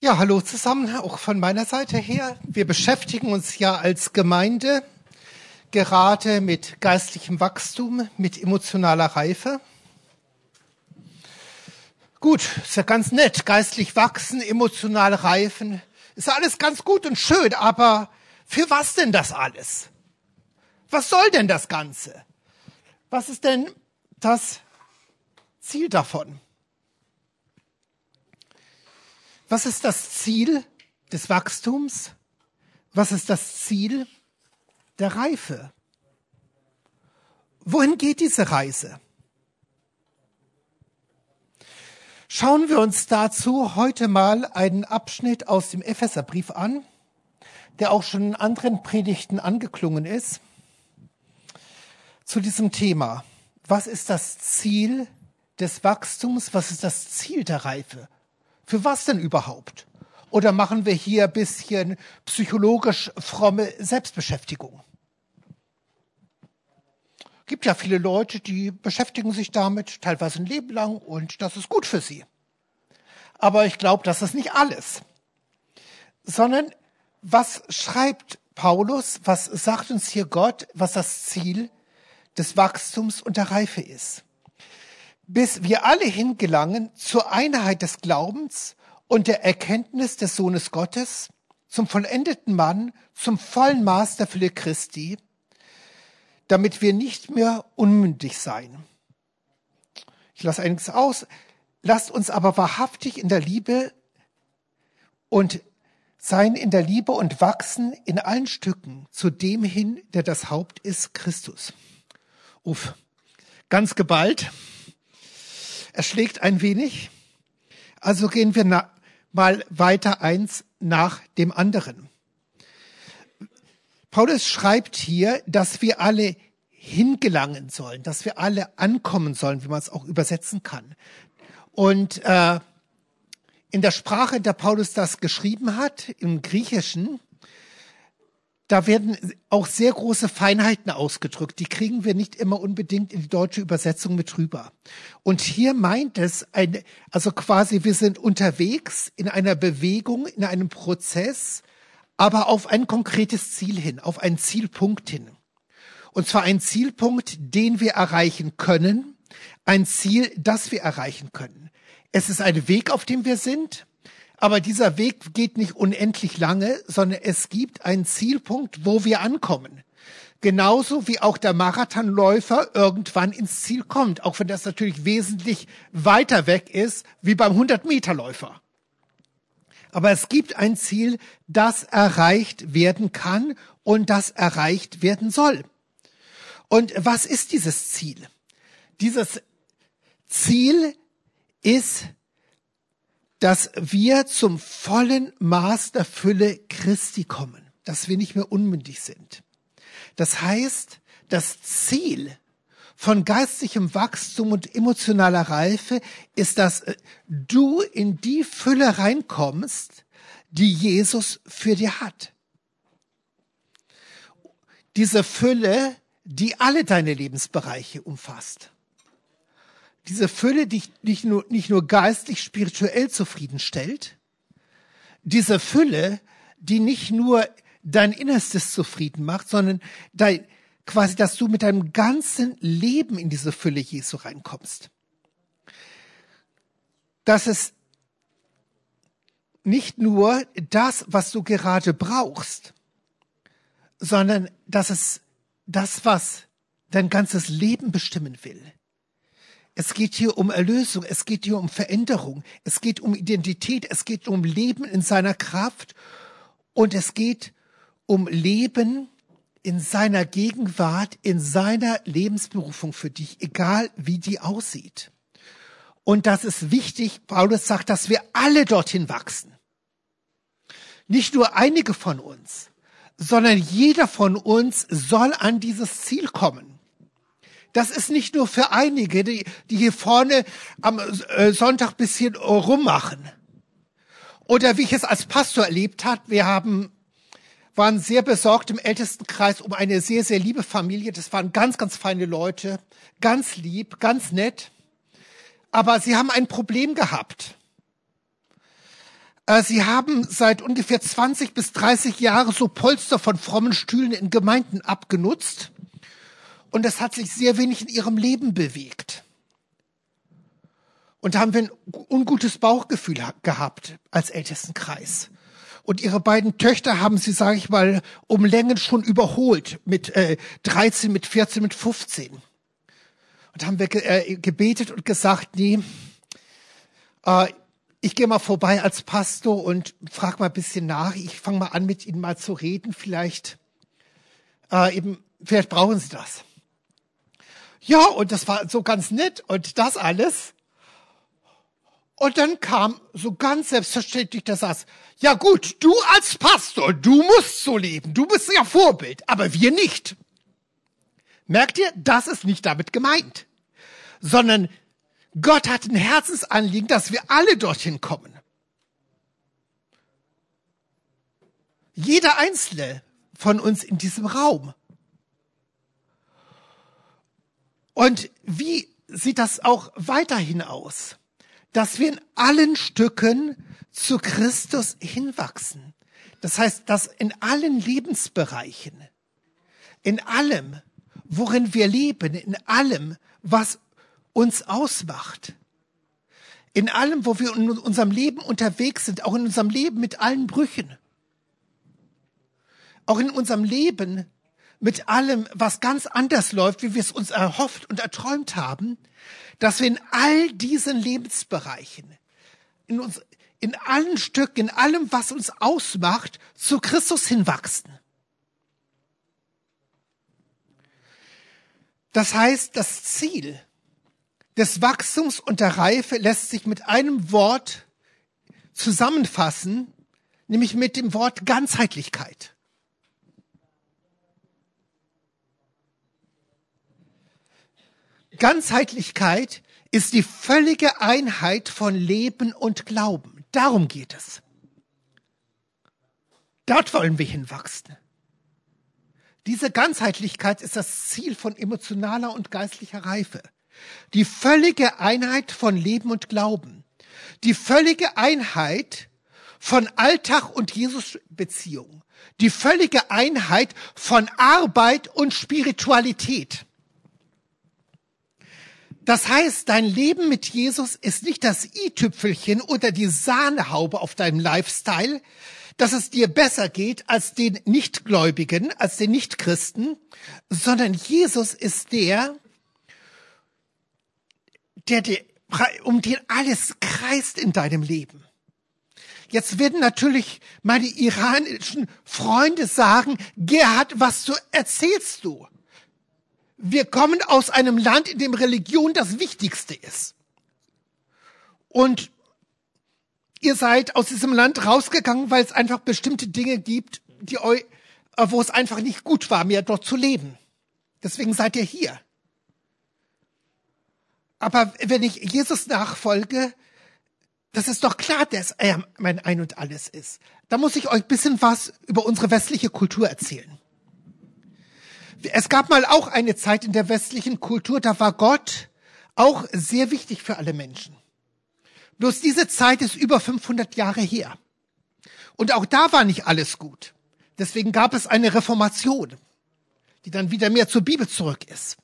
Ja, hallo zusammen, auch von meiner Seite her. Wir beschäftigen uns ja als Gemeinde gerade mit geistlichem Wachstum, mit emotionaler Reife. Gut, ist ja ganz nett, geistlich wachsen, emotional reifen, ist alles ganz gut und schön, aber für was denn das alles? Was soll denn das Ganze? Was ist denn das Ziel davon? Was ist das Ziel des Wachstums? Was ist das Ziel der Reife? Wohin geht diese Reise? Schauen wir uns dazu heute mal einen Abschnitt aus dem Epheserbrief an, der auch schon in anderen Predigten angeklungen ist, zu diesem Thema. Was ist das Ziel des Wachstums? Was ist das Ziel der Reife? Für was denn überhaupt? Oder machen wir hier ein bisschen psychologisch fromme Selbstbeschäftigung? Gibt ja viele Leute, die beschäftigen sich damit teilweise ein Leben lang und das ist gut für sie. Aber ich glaube, das ist nicht alles. Sondern was schreibt Paulus, was sagt uns hier Gott, was das Ziel des Wachstums und der Reife ist? Bis wir alle hingelangen zur Einheit des Glaubens und der Erkenntnis des Sohnes Gottes, zum vollendeten Mann, zum vollen Maß der Fülle Christi, damit wir nicht mehr unmündig sein. Ich lasse einiges aus. Lasst uns aber wahrhaftig in der Liebe und sein in der Liebe und wachsen in allen Stücken zu dem hin, der das Haupt ist, Christus. Uff, ganz geballt erschlägt ein wenig. Also gehen wir mal weiter eins nach dem anderen. Paulus schreibt hier, dass wir alle hingelangen sollen, dass wir alle ankommen sollen, wie man es auch übersetzen kann. Und äh, in der Sprache, in der Paulus das geschrieben hat, im Griechischen, da werden auch sehr große Feinheiten ausgedrückt. Die kriegen wir nicht immer unbedingt in die deutsche Übersetzung mit rüber. Und hier meint es, ein, also quasi, wir sind unterwegs in einer Bewegung, in einem Prozess, aber auf ein konkretes Ziel hin, auf einen Zielpunkt hin. Und zwar ein Zielpunkt, den wir erreichen können, ein Ziel, das wir erreichen können. Es ist ein Weg, auf dem wir sind, aber dieser Weg geht nicht unendlich lange, sondern es gibt einen Zielpunkt, wo wir ankommen. Genauso wie auch der Marathonläufer irgendwann ins Ziel kommt, auch wenn das natürlich wesentlich weiter weg ist wie beim 100-Meter-Läufer. Aber es gibt ein Ziel, das erreicht werden kann und das erreicht werden soll. Und was ist dieses Ziel? Dieses Ziel ist dass wir zum vollen Maß der Fülle Christi kommen, dass wir nicht mehr unmündig sind. Das heißt, das Ziel von geistlichem Wachstum und emotionaler Reife ist, dass äh, du in die Fülle reinkommst, die Jesus für dir hat. Diese Fülle, die alle deine Lebensbereiche umfasst diese Fülle dich nicht nur, nicht nur geistlich, spirituell zufriedenstellt, diese Fülle, die nicht nur dein Innerstes zufrieden macht, sondern dein, quasi, dass du mit deinem ganzen Leben in diese Fülle Jesu reinkommst. Dass es nicht nur das, was du gerade brauchst, sondern dass es das, was dein ganzes Leben bestimmen will. Es geht hier um Erlösung, es geht hier um Veränderung, es geht um Identität, es geht um Leben in seiner Kraft und es geht um Leben in seiner Gegenwart, in seiner Lebensberufung für dich, egal wie die aussieht. Und das ist wichtig, Paulus sagt, dass wir alle dorthin wachsen. Nicht nur einige von uns, sondern jeder von uns soll an dieses Ziel kommen. Das ist nicht nur für einige, die, die hier vorne am äh, Sonntag bisschen rummachen. Oder wie ich es als Pastor erlebt hat, wir haben waren sehr besorgt im Ältestenkreis um eine sehr, sehr liebe Familie. Das waren ganz, ganz feine Leute, ganz lieb, ganz nett. Aber sie haben ein Problem gehabt. Äh, sie haben seit ungefähr 20 bis 30 Jahren so Polster von frommen Stühlen in Gemeinden abgenutzt. Und es hat sich sehr wenig in ihrem Leben bewegt. Und da haben wir ein ungutes Bauchgefühl gehabt als Ältestenkreis. Und ihre beiden Töchter haben sie, sage ich mal, um Längen schon überholt mit äh, 13, mit 14, mit 15. Und haben wir ge äh, gebetet und gesagt, nee, äh, ich gehe mal vorbei als Pastor und frag mal ein bisschen nach. Ich fange mal an, mit Ihnen mal zu reden. Vielleicht äh, eben, vielleicht brauchen Sie das. Ja, und das war so ganz nett und das alles. Und dann kam so ganz selbstverständlich der Satz, ja gut, du als Pastor, du musst so leben, du bist ja Vorbild, aber wir nicht. Merkt ihr, das ist nicht damit gemeint, sondern Gott hat ein Herzensanliegen, dass wir alle dorthin kommen. Jeder einzelne von uns in diesem Raum. Und wie sieht das auch weiterhin aus? dass wir in allen Stücken zu Christus hinwachsen. Das heißt, dass in allen Lebensbereichen, in allem, worin wir leben, in allem, was uns ausmacht, in allem, wo wir in unserem Leben unterwegs sind, auch in unserem Leben mit allen Brüchen, auch in unserem Leben mit allem, was ganz anders läuft, wie wir es uns erhofft und erträumt haben, dass wir in all diesen Lebensbereichen, in uns, in allen Stücken, in allem, was uns ausmacht, zu Christus hinwachsen. Das heißt, das Ziel des Wachstums und der Reife lässt sich mit einem Wort zusammenfassen, nämlich mit dem Wort Ganzheitlichkeit. Ganzheitlichkeit ist die völlige Einheit von Leben und Glauben. Darum geht es. Dort wollen wir hinwachsen. Diese Ganzheitlichkeit ist das Ziel von emotionaler und geistlicher Reife. Die völlige Einheit von Leben und Glauben. Die völlige Einheit von Alltag und Jesus-Beziehung. Die völlige Einheit von Arbeit und Spiritualität. Das heißt, dein Leben mit Jesus ist nicht das i-Tüpfelchen oder die Sahnehaube auf deinem Lifestyle, dass es dir besser geht als den Nichtgläubigen, als den Nichtchristen, sondern Jesus ist der, der, der um den alles kreist in deinem Leben. Jetzt werden natürlich meine iranischen Freunde sagen, Gerhard, was du erzählst du? Wir kommen aus einem Land, in dem Religion das Wichtigste ist. Und ihr seid aus diesem Land rausgegangen, weil es einfach bestimmte Dinge gibt, die euch, äh, wo es einfach nicht gut war, mehr dort zu leben. Deswegen seid ihr hier. Aber wenn ich Jesus nachfolge, das ist doch klar, dass er mein Ein und Alles ist. Da muss ich euch bisschen was über unsere westliche Kultur erzählen. Es gab mal auch eine Zeit in der westlichen Kultur, da war Gott auch sehr wichtig für alle Menschen. Bloß diese Zeit ist über 500 Jahre her. Und auch da war nicht alles gut. Deswegen gab es eine Reformation, die dann wieder mehr zur Bibel zurück ist.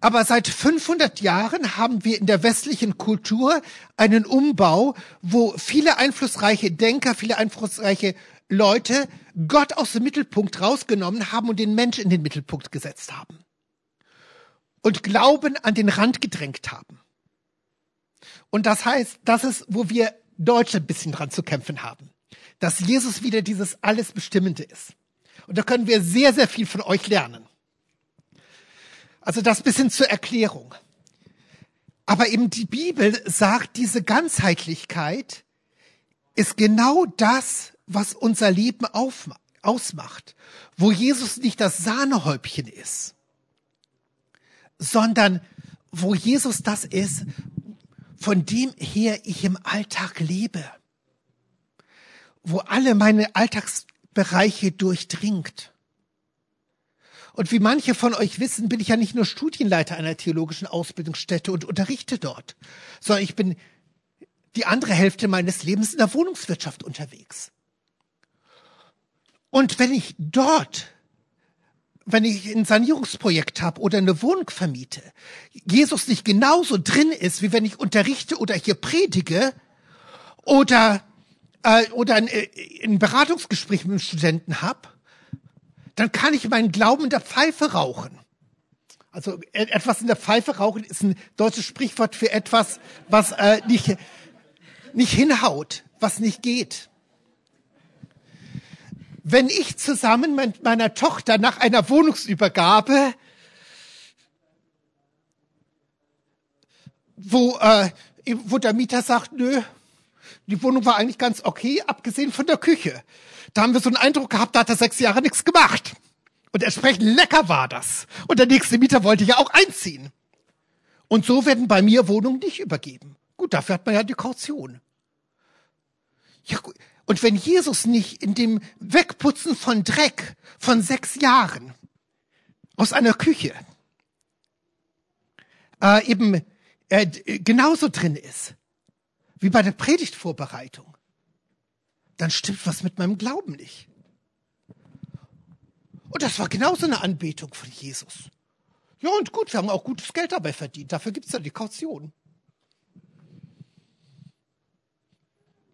Aber seit 500 Jahren haben wir in der westlichen Kultur einen Umbau, wo viele einflussreiche Denker, viele einflussreiche Leute Gott aus dem Mittelpunkt rausgenommen haben und den Mensch in den Mittelpunkt gesetzt haben. Und Glauben an den Rand gedrängt haben. Und das heißt, das ist, wo wir Deutsche ein bisschen dran zu kämpfen haben. Dass Jesus wieder dieses alles Bestimmende ist. Und da können wir sehr, sehr viel von euch lernen. Also das bisschen zur Erklärung. Aber eben die Bibel sagt, diese Ganzheitlichkeit ist genau das, was unser Leben ausmacht, wo Jesus nicht das Sahnehäubchen ist, sondern wo Jesus das ist, von dem her ich im Alltag lebe, wo alle meine Alltagsbereiche durchdringt. Und wie manche von euch wissen, bin ich ja nicht nur Studienleiter einer theologischen Ausbildungsstätte und unterrichte dort, sondern ich bin die andere Hälfte meines Lebens in der Wohnungswirtschaft unterwegs. Und wenn ich dort, wenn ich ein Sanierungsprojekt habe oder eine Wohnung vermiete, Jesus nicht genauso drin ist, wie wenn ich unterrichte oder hier predige oder, äh, oder ein, äh, ein Beratungsgespräch mit einem Studenten habe, dann kann ich meinen Glauben in der Pfeife rauchen. Also e-, etwas in der Pfeife rauchen ist ein deutsches Sprichwort für etwas, was äh, nicht, nicht hinhaut, was nicht geht. Wenn ich zusammen mit meiner Tochter nach einer Wohnungsübergabe, wo, äh, wo der Mieter sagt, nö, die Wohnung war eigentlich ganz okay, abgesehen von der Küche. Da haben wir so einen Eindruck gehabt, da hat er sechs Jahre nichts gemacht. Und entsprechend lecker war das. Und der nächste Mieter wollte ja auch einziehen. Und so werden bei mir Wohnungen nicht übergeben. Gut, dafür hat man ja die Kaution. Ja, gut. Und wenn Jesus nicht in dem Wegputzen von Dreck von sechs Jahren aus einer Küche äh, eben äh, genauso drin ist wie bei der Predigtvorbereitung, dann stimmt was mit meinem Glauben nicht. Und das war genauso eine Anbetung von Jesus. Ja, und gut, wir haben auch gutes Geld dabei verdient. Dafür gibt's ja die Kaution.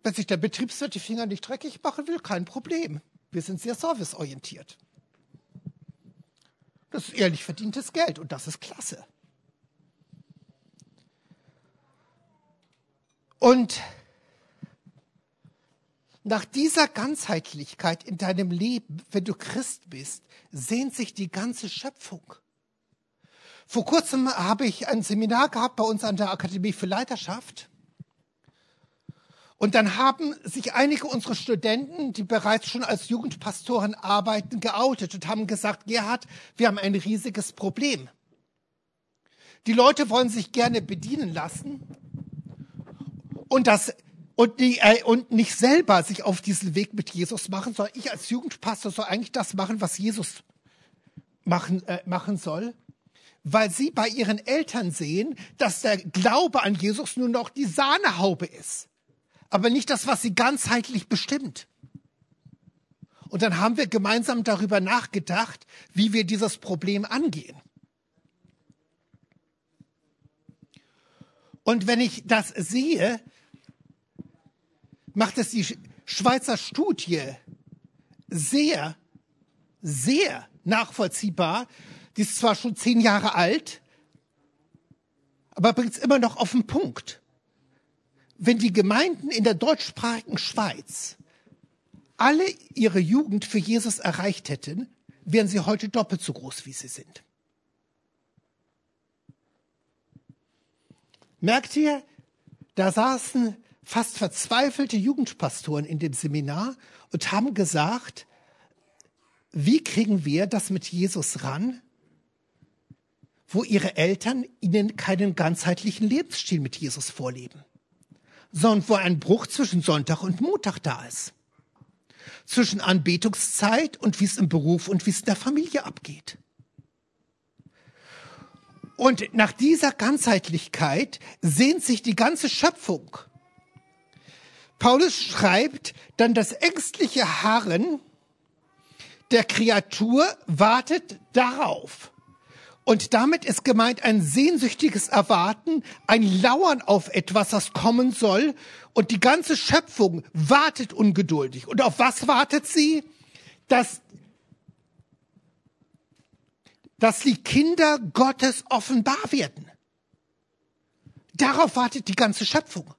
Wenn sich der Betriebswirt die Finger nicht dreckig machen will, kein Problem. Wir sind sehr serviceorientiert. Das ist ehrlich verdientes Geld und das ist klasse. Und nach dieser Ganzheitlichkeit in deinem Leben, wenn du Christ bist, sehnt sich die ganze Schöpfung. Vor kurzem habe ich ein Seminar gehabt bei uns an der Akademie für Leiterschaft. Und dann haben sich einige unserer Studenten, die bereits schon als Jugendpastoren arbeiten, geoutet und haben gesagt, Gerhard, wir haben ein riesiges Problem. Die Leute wollen sich gerne bedienen lassen. Und das und, die, äh, und nicht selber sich auf diesen Weg mit Jesus machen, sondern ich als Jugendpastor soll eigentlich das machen, was Jesus machen, äh, machen soll, weil sie bei ihren Eltern sehen, dass der Glaube an Jesus nur noch die Sahnehaube ist, aber nicht das, was sie ganzheitlich bestimmt. Und dann haben wir gemeinsam darüber nachgedacht, wie wir dieses Problem angehen. Und wenn ich das sehe, macht es die Schweizer Studie sehr, sehr nachvollziehbar. Die ist zwar schon zehn Jahre alt, aber bringt es immer noch auf den Punkt. Wenn die Gemeinden in der deutschsprachigen Schweiz alle ihre Jugend für Jesus erreicht hätten, wären sie heute doppelt so groß, wie sie sind. Merkt ihr, da saßen fast verzweifelte Jugendpastoren in dem Seminar und haben gesagt, wie kriegen wir das mit Jesus ran, wo ihre Eltern ihnen keinen ganzheitlichen Lebensstil mit Jesus vorleben, sondern wo ein Bruch zwischen Sonntag und Montag da ist. Zwischen Anbetungszeit und wie es im Beruf und wie es in der Familie abgeht. Und nach dieser Ganzheitlichkeit sehnt sich die ganze Schöpfung Paulus schreibt, dann das ängstliche Harren der Kreatur wartet darauf. Und damit ist gemeint ein sehnsüchtiges Erwarten, ein Lauern auf etwas, das kommen soll. Und die ganze Schöpfung wartet ungeduldig. Und auf was wartet sie? Dass, dass die Kinder Gottes offenbar werden. Darauf wartet die ganze Schöpfung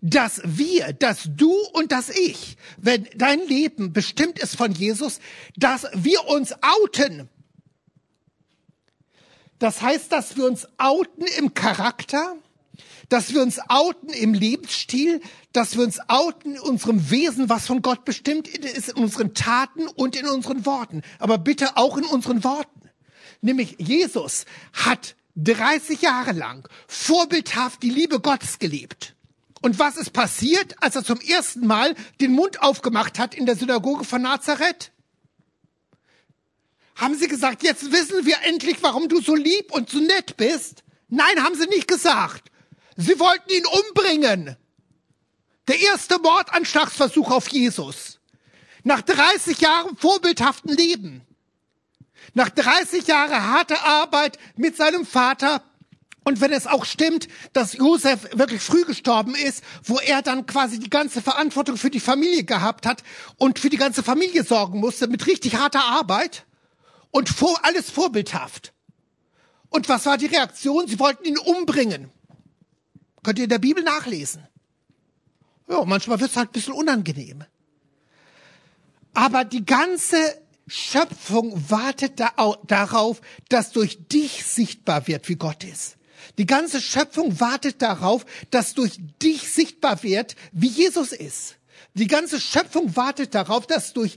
dass wir, dass du und dass ich, wenn dein Leben bestimmt ist von Jesus, dass wir uns outen. Das heißt, dass wir uns outen im Charakter, dass wir uns outen im Lebensstil, dass wir uns outen in unserem Wesen, was von Gott bestimmt ist, in unseren Taten und in unseren Worten. Aber bitte auch in unseren Worten. Nämlich Jesus hat 30 Jahre lang vorbildhaft die Liebe Gottes gelebt. Und was ist passiert, als er zum ersten Mal den Mund aufgemacht hat in der Synagoge von Nazareth? Haben sie gesagt, jetzt wissen wir endlich, warum du so lieb und so nett bist? Nein, haben sie nicht gesagt. Sie wollten ihn umbringen. Der erste Mordanschlagsversuch auf Jesus. Nach 30 Jahren vorbildhaften Leben. Nach 30 Jahren harter Arbeit mit seinem Vater und wenn es auch stimmt, dass Josef wirklich früh gestorben ist, wo er dann quasi die ganze Verantwortung für die Familie gehabt hat und für die ganze Familie sorgen musste mit richtig harter Arbeit und vor, alles vorbildhaft. Und was war die Reaktion? Sie wollten ihn umbringen. Könnt ihr in der Bibel nachlesen. Ja, manchmal wird es halt ein bisschen unangenehm. Aber die ganze Schöpfung wartet da, darauf, dass durch dich sichtbar wird, wie Gott ist. Die ganze Schöpfung wartet darauf, dass durch dich sichtbar wird, wie Jesus ist. Die ganze Schöpfung wartet darauf, dass durch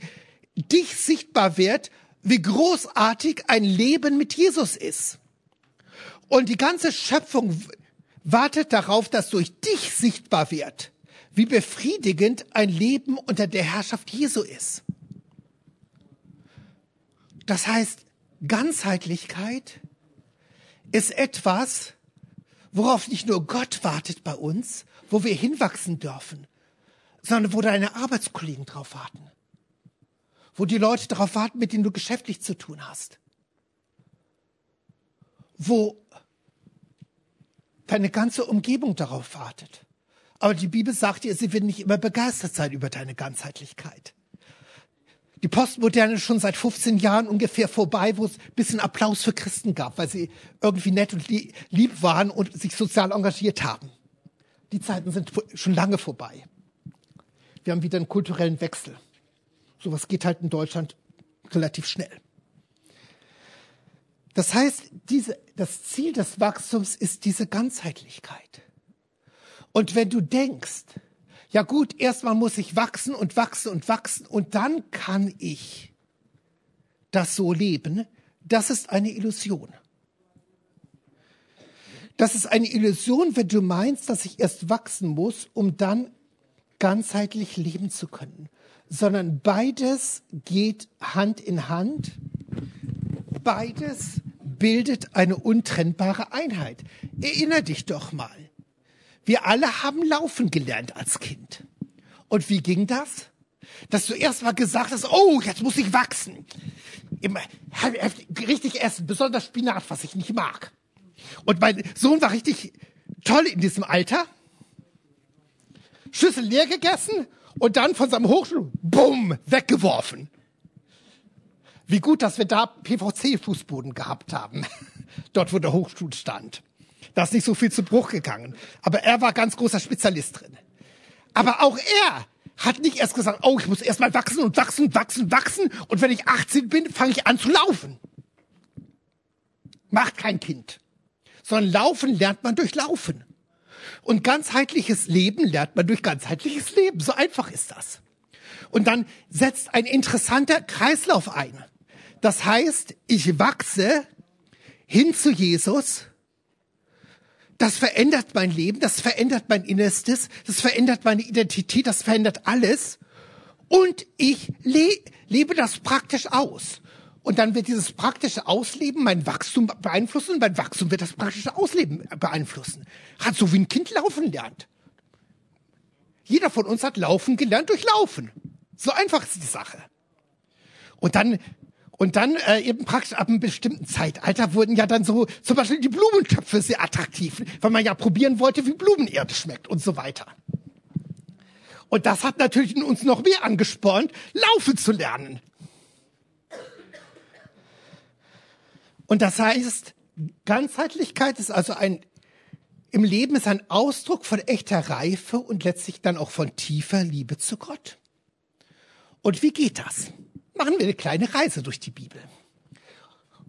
dich sichtbar wird, wie großartig ein Leben mit Jesus ist. Und die ganze Schöpfung wartet darauf, dass durch dich sichtbar wird, wie befriedigend ein Leben unter der Herrschaft Jesu ist. Das heißt, Ganzheitlichkeit ist etwas, worauf nicht nur Gott wartet bei uns, wo wir hinwachsen dürfen, sondern wo deine Arbeitskollegen drauf warten. Wo die Leute darauf warten, mit denen du geschäftlich zu tun hast. Wo deine ganze Umgebung darauf wartet. Aber die Bibel sagt dir, sie wird nicht immer begeistert sein über deine Ganzheitlichkeit die Postmoderne schon seit 15 Jahren ungefähr vorbei, wo es ein bisschen Applaus für Christen gab, weil sie irgendwie nett und lieb waren und sich sozial engagiert haben. Die Zeiten sind schon lange vorbei. Wir haben wieder einen kulturellen Wechsel. Sowas geht halt in Deutschland relativ schnell. Das heißt, diese, das Ziel des Wachstums ist diese Ganzheitlichkeit. Und wenn du denkst, ja gut, erstmal muss ich wachsen und wachsen und wachsen und dann kann ich das so leben. Das ist eine Illusion. Das ist eine Illusion, wenn du meinst, dass ich erst wachsen muss, um dann ganzheitlich leben zu können. Sondern beides geht Hand in Hand. Beides bildet eine untrennbare Einheit. Erinner dich doch mal. Wir alle haben laufen gelernt als Kind. Und wie ging das? Dass du erst mal gesagt hast, oh, jetzt muss ich wachsen. Immer, richtig essen, besonders Spinat, was ich nicht mag. Und mein Sohn war richtig toll in diesem Alter. Schüssel leer gegessen und dann von seinem Hochschul, bumm, weggeworfen. Wie gut, dass wir da PVC-Fußboden gehabt haben. Dort, wo der Hochstuhl stand. Da ist nicht so viel zu Bruch gegangen. Aber er war ganz großer Spezialist drin. Aber auch er hat nicht erst gesagt, oh, ich muss erst mal wachsen und wachsen, wachsen, wachsen. Und wenn ich 18 bin, fange ich an zu laufen. Macht kein Kind. Sondern laufen lernt man durch Laufen. Und ganzheitliches Leben lernt man durch ganzheitliches Leben. So einfach ist das. Und dann setzt ein interessanter Kreislauf ein. Das heißt, ich wachse hin zu Jesus das verändert mein Leben, das verändert mein Innerstes, das verändert meine Identität, das verändert alles. Und ich le lebe das praktisch aus. Und dann wird dieses praktische Ausleben mein Wachstum beeinflussen und mein Wachstum wird das praktische Ausleben beeinflussen. Hat so wie ein Kind laufen lernt. Jeder von uns hat laufen gelernt durch Laufen. So einfach ist die Sache. Und dann und dann äh, eben praktisch ab einem bestimmten Zeitalter wurden ja dann so zum Beispiel die Blumentöpfe sehr attraktiv, weil man ja probieren wollte, wie Blumenerde schmeckt und so weiter. Und das hat natürlich in uns noch mehr angespornt, laufen zu lernen. Und das heißt, Ganzheitlichkeit ist also ein, im Leben ist ein Ausdruck von echter Reife und letztlich dann auch von tiefer Liebe zu Gott. Und wie geht das? machen wir eine kleine Reise durch die Bibel.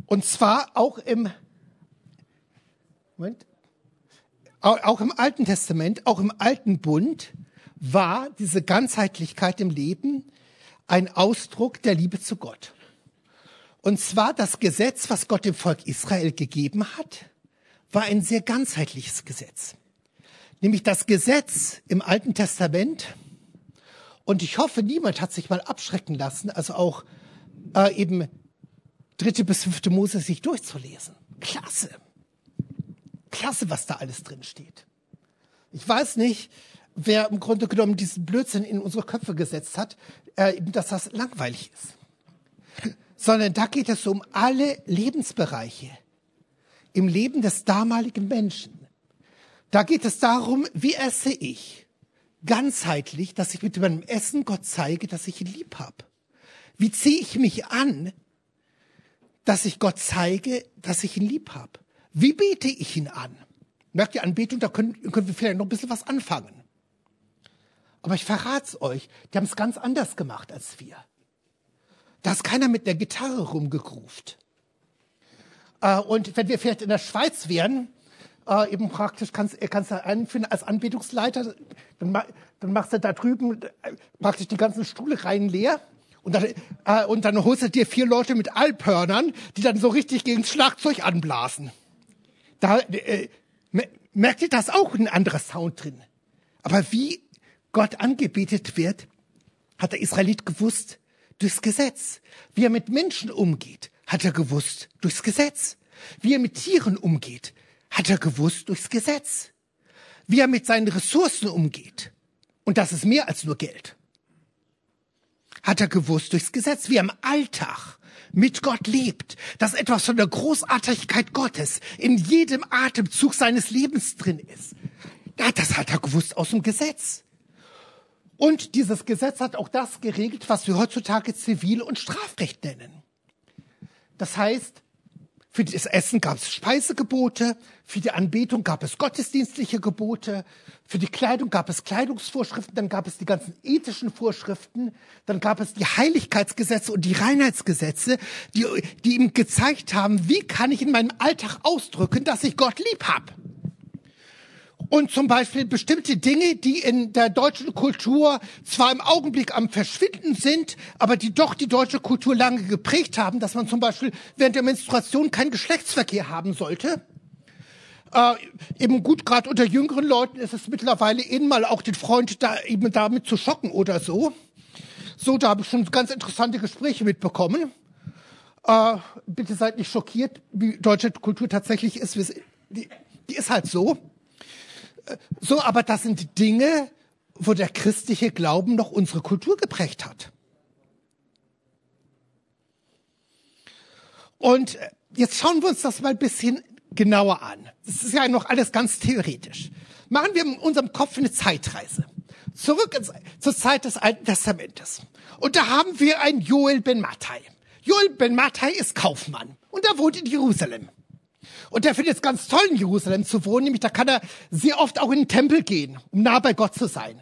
Und zwar auch im, Moment, auch im Alten Testament, auch im Alten Bund war diese Ganzheitlichkeit im Leben ein Ausdruck der Liebe zu Gott. Und zwar das Gesetz, was Gott dem Volk Israel gegeben hat, war ein sehr ganzheitliches Gesetz. Nämlich das Gesetz im Alten Testament und ich hoffe, niemand hat sich mal abschrecken lassen, also auch äh, eben dritte bis fünfte Mose sich durchzulesen. Klasse. Klasse, was da alles drin steht. Ich weiß nicht, wer im Grunde genommen diesen Blödsinn in unsere Köpfe gesetzt hat, äh, dass das langweilig ist. Sondern da geht es um alle Lebensbereiche im Leben des damaligen Menschen. Da geht es darum, wie esse ich? Ganzheitlich, dass ich mit meinem Essen Gott zeige, dass ich ihn lieb habe. Wie ziehe ich mich an, dass ich Gott zeige, dass ich ihn lieb habe? Wie bete ich ihn an? Merkt ihr Anbetung, da können, können wir vielleicht noch ein bisschen was anfangen. Aber ich verrat's euch, die haben es ganz anders gemacht als wir. Da ist keiner mit der Gitarre rumgegruft. Äh, und wenn wir vielleicht in der Schweiz wären, äh, eben praktisch kannst, kannst du einführen als Anbetungsleiter, dann, dann machst du da drüben äh, praktisch die ganzen Stuhle rein leer und dann, äh, und dann holst du dir vier Leute mit Alphörnern, die dann so richtig gegen das Schlagzeug anblasen. Da äh, merkt ihr, das auch ein anderer Sound drin. Aber wie Gott angebetet wird, hat der Israelit gewusst durchs Gesetz. Wie er mit Menschen umgeht, hat er gewusst durchs Gesetz. Wie er mit Tieren umgeht, hat er gewusst durchs Gesetz. Wie er mit seinen Ressourcen umgeht. Und das ist mehr als nur Geld. Hat er gewusst durchs Gesetz, wie er im Alltag mit Gott lebt, dass etwas von der Großartigkeit Gottes in jedem Atemzug seines Lebens drin ist. Ja, das hat er gewusst aus dem Gesetz. Und dieses Gesetz hat auch das geregelt, was wir heutzutage Zivil- und Strafrecht nennen. Das heißt, für das Essen gab es Speisegebote, für die Anbetung gab es gottesdienstliche Gebote, für die Kleidung gab es Kleidungsvorschriften, dann gab es die ganzen ethischen Vorschriften, dann gab es die Heiligkeitsgesetze und die Reinheitsgesetze, die, die ihm gezeigt haben, wie kann ich in meinem Alltag ausdrücken, dass ich Gott lieb habe. Und zum Beispiel bestimmte Dinge, die in der deutschen Kultur zwar im Augenblick am Verschwinden sind, aber die doch die deutsche Kultur lange geprägt haben, dass man zum Beispiel während der Menstruation keinen Geschlechtsverkehr haben sollte. Äh, eben gut, gerade unter jüngeren Leuten ist es mittlerweile eben mal auch den Freund da eben damit zu schocken oder so. So, da habe ich schon ganz interessante Gespräche mitbekommen. Äh, bitte seid nicht schockiert, wie deutsche Kultur tatsächlich ist. Die, die ist halt so. So, aber das sind Dinge, wo der christliche Glauben noch unsere Kultur geprägt hat. Und äh, jetzt schauen wir uns das mal ein bisschen genauer an. Das ist ja noch alles ganz theoretisch. Machen wir in unserem Kopf eine Zeitreise. Zurück ins, zur Zeit des Alten Testamentes. Und da haben wir einen Joel ben Mattai. Joel ben Mattai ist Kaufmann und er wohnt in Jerusalem. Und der findet es ganz toll, in Jerusalem zu wohnen, nämlich da kann er sehr oft auch in den Tempel gehen, um nah bei Gott zu sein.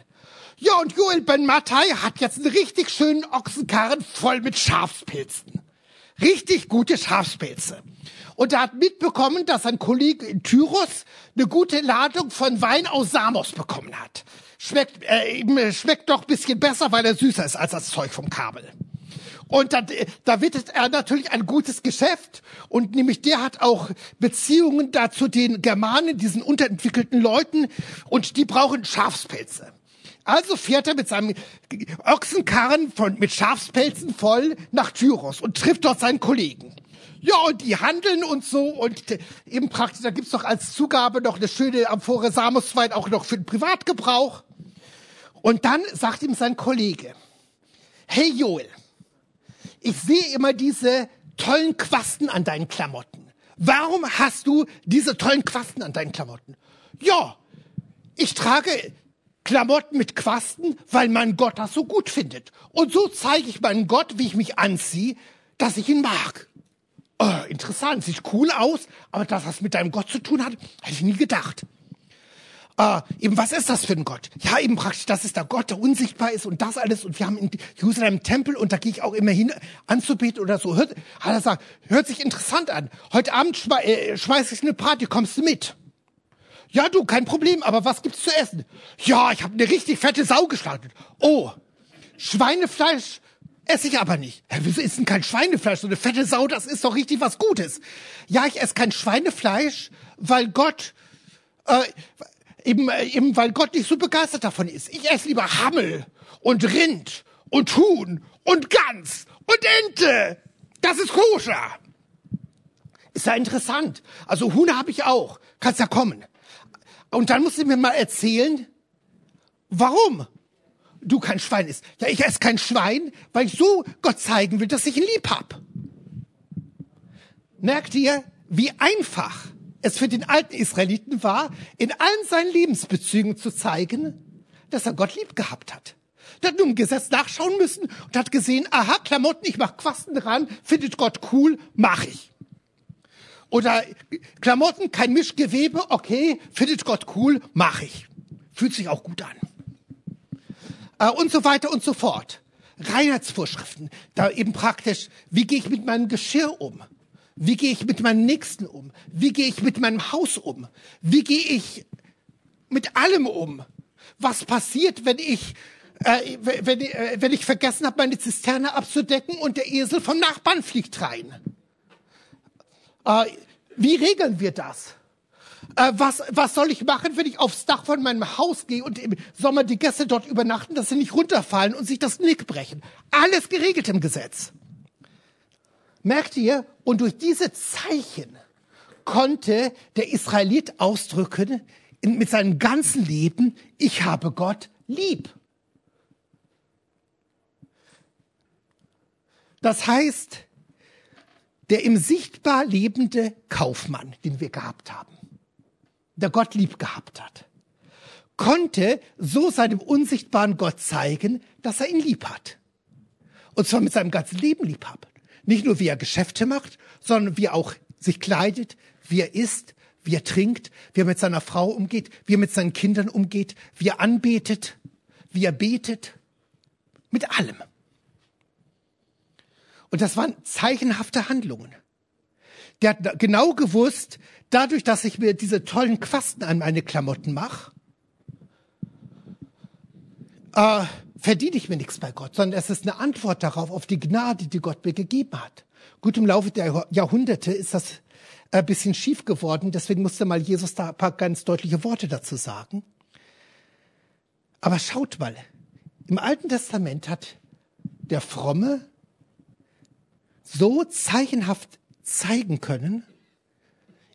Ja, und Joel Ben Mattai hat jetzt einen richtig schönen Ochsenkarren voll mit Schafspilzen. Richtig gute Schafspilze. Und er hat mitbekommen, dass ein Kollege in Tyros eine gute Ladung von Wein aus Samos bekommen hat. Schmeckt, äh, schmeckt doch bisschen besser, weil er süßer ist als das Zeug vom Kabel. Und da, da wird er natürlich ein gutes Geschäft. Und nämlich der hat auch Beziehungen da zu den Germanen, diesen unterentwickelten Leuten. Und die brauchen Schafspelze. Also fährt er mit seinem Ochsenkarren von, mit Schafspelzen voll nach Tyros und trifft dort seinen Kollegen. Ja, und die handeln und so und eben praktisch, da gibt's doch als Zugabe noch eine schöne Amphore Samuswein auch noch für den Privatgebrauch. Und dann sagt ihm sein Kollege, hey Joel, ich sehe immer diese tollen Quasten an deinen Klamotten. Warum hast du diese tollen Quasten an deinen Klamotten? Ja, ich trage Klamotten mit Quasten, weil mein Gott das so gut findet. Und so zeige ich meinem Gott, wie ich mich anziehe, dass ich ihn mag. Oh, interessant, sieht cool aus, aber dass das mit deinem Gott zu tun hat, hätte ich nie gedacht äh, eben, was ist das für ein Gott? Ja, eben praktisch, das ist der Gott, der unsichtbar ist und das alles. Und wir haben in Jerusalem einen Tempel und da gehe ich auch immer hin anzubeten oder so. Hört, hat er gesagt, hört sich interessant an. Heute Abend schme äh, schmeiß ich eine Party, kommst du mit? Ja, du, kein Problem, aber was gibt's zu essen? Ja, ich habe eine richtig fette Sau geschlachtet. Oh, Schweinefleisch esse ich aber nicht. Ja, wieso ist denn kein Schweinefleisch? So eine fette Sau, das ist doch richtig was Gutes. Ja, ich esse kein Schweinefleisch, weil Gott, äh, Eben, äh, eben weil Gott nicht so begeistert davon ist. Ich esse lieber Hammel und Rind und Huhn und Gans und Ente. Das ist koscher. Ist ja interessant. Also Huhn habe ich auch. Kannst ja kommen. Und dann musst du mir mal erzählen, Warum? Du kein Schwein isst. Ja, ich esse kein Schwein, weil ich so Gott zeigen will, dass ich ihn lieb hab. Merkt ihr, wie einfach es für den alten Israeliten war, in allen seinen Lebensbezügen zu zeigen, dass er Gott lieb gehabt hat. Der hat nur im Gesetz nachschauen müssen und hat gesehen, aha, Klamotten, ich mach Quasten dran, findet Gott cool, mach ich. Oder Klamotten, kein Mischgewebe, okay, findet Gott cool, mach ich. Fühlt sich auch gut an. Äh, und so weiter und so fort. Reinheitsvorschriften, da eben praktisch, wie gehe ich mit meinem Geschirr um? Wie gehe ich mit meinem Nächsten um? Wie gehe ich mit meinem Haus um? Wie gehe ich mit allem um? Was passiert, wenn ich äh, wenn, äh, wenn ich vergessen habe, meine Zisterne abzudecken und der Esel vom Nachbarn fliegt rein? Äh, wie regeln wir das? Äh, was, was soll ich machen, wenn ich aufs Dach von meinem Haus gehe und im Sommer die Gäste dort übernachten, dass sie nicht runterfallen und sich das Nick brechen? Alles geregelt im Gesetz. Merkt ihr? Und durch diese Zeichen konnte der Israelit ausdrücken, in, mit seinem ganzen Leben, ich habe Gott lieb. Das heißt, der im sichtbar lebende Kaufmann, den wir gehabt haben, der Gott lieb gehabt hat, konnte so seinem unsichtbaren Gott zeigen, dass er ihn lieb hat. Und zwar mit seinem ganzen Leben lieb hat. Nicht nur, wie er Geschäfte macht, sondern wie er auch sich kleidet, wie er isst, wie er trinkt, wie er mit seiner Frau umgeht, wie er mit seinen Kindern umgeht, wie er anbetet, wie er betet. Mit allem. Und das waren zeichenhafte Handlungen. Der hat genau gewusst, dadurch, dass ich mir diese tollen Quasten an meine Klamotten mache, äh, verdiene ich mir nichts bei Gott, sondern es ist eine Antwort darauf, auf die Gnade, die Gott mir gegeben hat. Gut, im Laufe der Jahrhunderte ist das ein bisschen schief geworden, deswegen musste mal Jesus da ein paar ganz deutliche Worte dazu sagen. Aber schaut mal, im Alten Testament hat der Fromme so zeichenhaft zeigen können,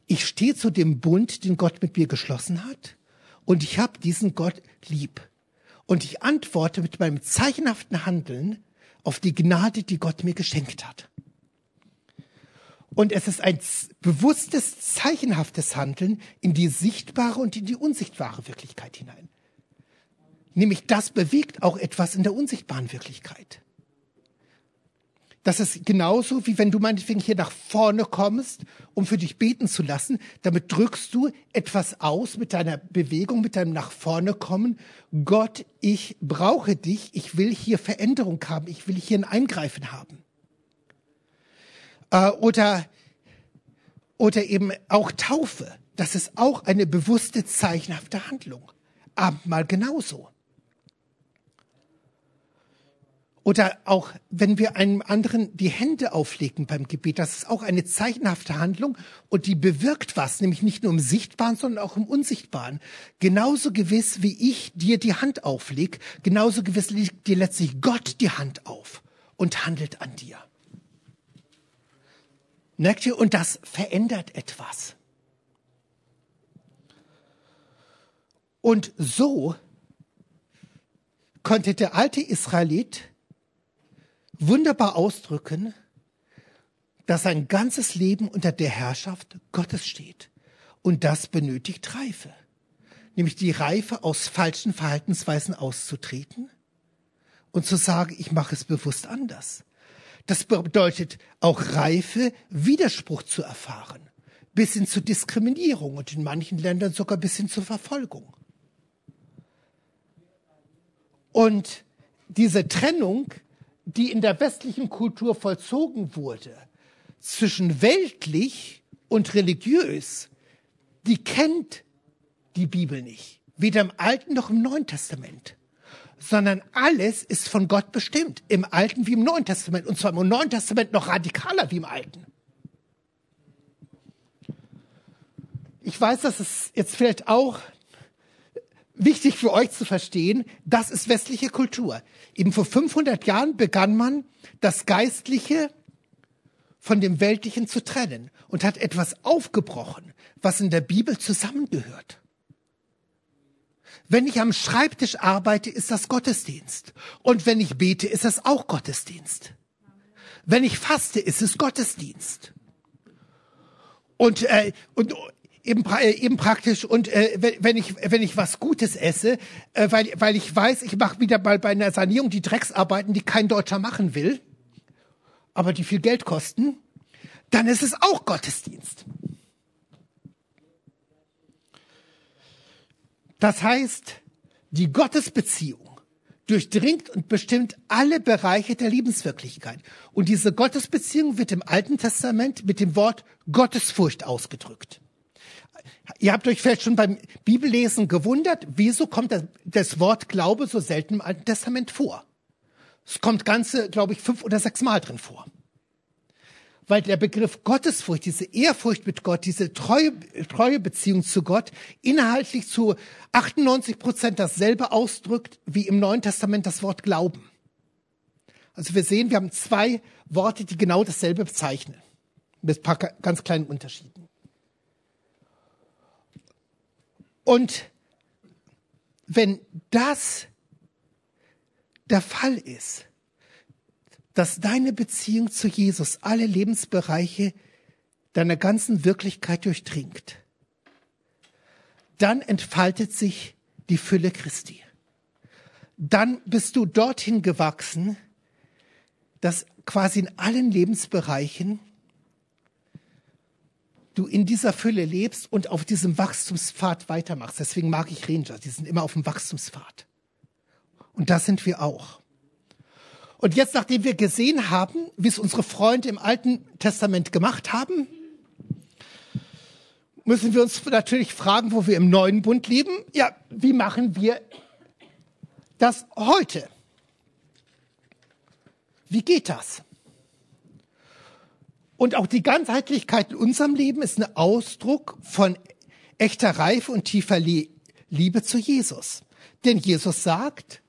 ich stehe zu dem Bund, den Gott mit mir geschlossen hat, und ich habe diesen Gott lieb. Und ich antworte mit meinem zeichenhaften Handeln auf die Gnade, die Gott mir geschenkt hat. Und es ist ein bewusstes, zeichenhaftes Handeln in die sichtbare und in die unsichtbare Wirklichkeit hinein. Nämlich das bewegt auch etwas in der unsichtbaren Wirklichkeit. Das ist genauso, wie wenn du meinetwegen hier nach vorne kommst, um für dich beten zu lassen. Damit drückst du etwas aus mit deiner Bewegung, mit deinem nach vorne kommen. Gott, ich brauche dich. Ich will hier Veränderung haben. Ich will hier ein Eingreifen haben. Äh, oder, oder eben auch Taufe. Das ist auch eine bewusste, zeichenhafte Handlung. Abendmahl genauso. Oder auch, wenn wir einem anderen die Hände auflegen beim Gebet, das ist auch eine zeichenhafte Handlung und die bewirkt was, nämlich nicht nur im Sichtbaren, sondern auch im Unsichtbaren. Genauso gewiss, wie ich dir die Hand aufleg, genauso gewiss legt dir letztlich Gott die Hand auf und handelt an dir. Merkt ihr? Und das verändert etwas. Und so konnte der alte Israelit wunderbar ausdrücken, dass sein ganzes Leben unter der Herrschaft Gottes steht. Und das benötigt Reife. Nämlich die Reife, aus falschen Verhaltensweisen auszutreten und zu sagen, ich mache es bewusst anders. Das bedeutet auch Reife, Widerspruch zu erfahren, bis hin zu Diskriminierung und in manchen Ländern sogar bis hin zur Verfolgung. Und diese Trennung die in der westlichen Kultur vollzogen wurde, zwischen weltlich und religiös, die kennt die Bibel nicht. Weder im Alten noch im Neuen Testament. Sondern alles ist von Gott bestimmt. Im Alten wie im Neuen Testament. Und zwar im Neuen Testament noch radikaler wie im Alten. Ich weiß, dass es jetzt vielleicht auch wichtig für euch zu verstehen, das ist westliche Kultur. Eben vor 500 Jahren begann man, das Geistliche von dem Weltlichen zu trennen und hat etwas aufgebrochen, was in der Bibel zusammengehört. Wenn ich am Schreibtisch arbeite, ist das Gottesdienst. Und wenn ich bete, ist das auch Gottesdienst. Wenn ich faste, ist es Gottesdienst. Und, äh, und eben, äh, eben praktisch und äh, wenn ich wenn ich was Gutes esse, äh, weil weil ich weiß, ich mache wieder mal bei einer Sanierung die Drecksarbeiten, die kein Deutscher machen will, aber die viel Geld kosten, dann ist es auch Gottesdienst. Das heißt, die Gottesbeziehung durchdringt und bestimmt alle Bereiche der Lebenswirklichkeit. Und diese Gottesbeziehung wird im Alten Testament mit dem Wort Gottesfurcht ausgedrückt. Ihr habt euch vielleicht schon beim Bibellesen gewundert, wieso kommt das, das Wort Glaube so selten im Alten Testament vor? Es kommt ganze, glaube ich, fünf oder sechs Mal drin vor weil der Begriff Gottesfurcht, diese Ehrfurcht mit Gott, diese treue, treue Beziehung zu Gott inhaltlich zu 98 Prozent dasselbe ausdrückt wie im Neuen Testament das Wort Glauben. Also wir sehen, wir haben zwei Worte, die genau dasselbe bezeichnen. Mit ein paar ganz kleinen Unterschieden. Und wenn das der Fall ist, dass deine Beziehung zu Jesus alle Lebensbereiche deiner ganzen Wirklichkeit durchdringt, dann entfaltet sich die Fülle Christi. Dann bist du dorthin gewachsen, dass quasi in allen Lebensbereichen du in dieser Fülle lebst und auf diesem Wachstumspfad weitermachst. Deswegen mag ich Ranger, die sind immer auf dem Wachstumspfad. Und da sind wir auch. Und jetzt, nachdem wir gesehen haben, wie es unsere Freunde im Alten Testament gemacht haben, müssen wir uns natürlich fragen, wo wir im neuen Bund leben. Ja, wie machen wir das heute? Wie geht das? Und auch die Ganzheitlichkeit in unserem Leben ist ein Ausdruck von echter Reife und tiefer Liebe zu Jesus. Denn Jesus sagt,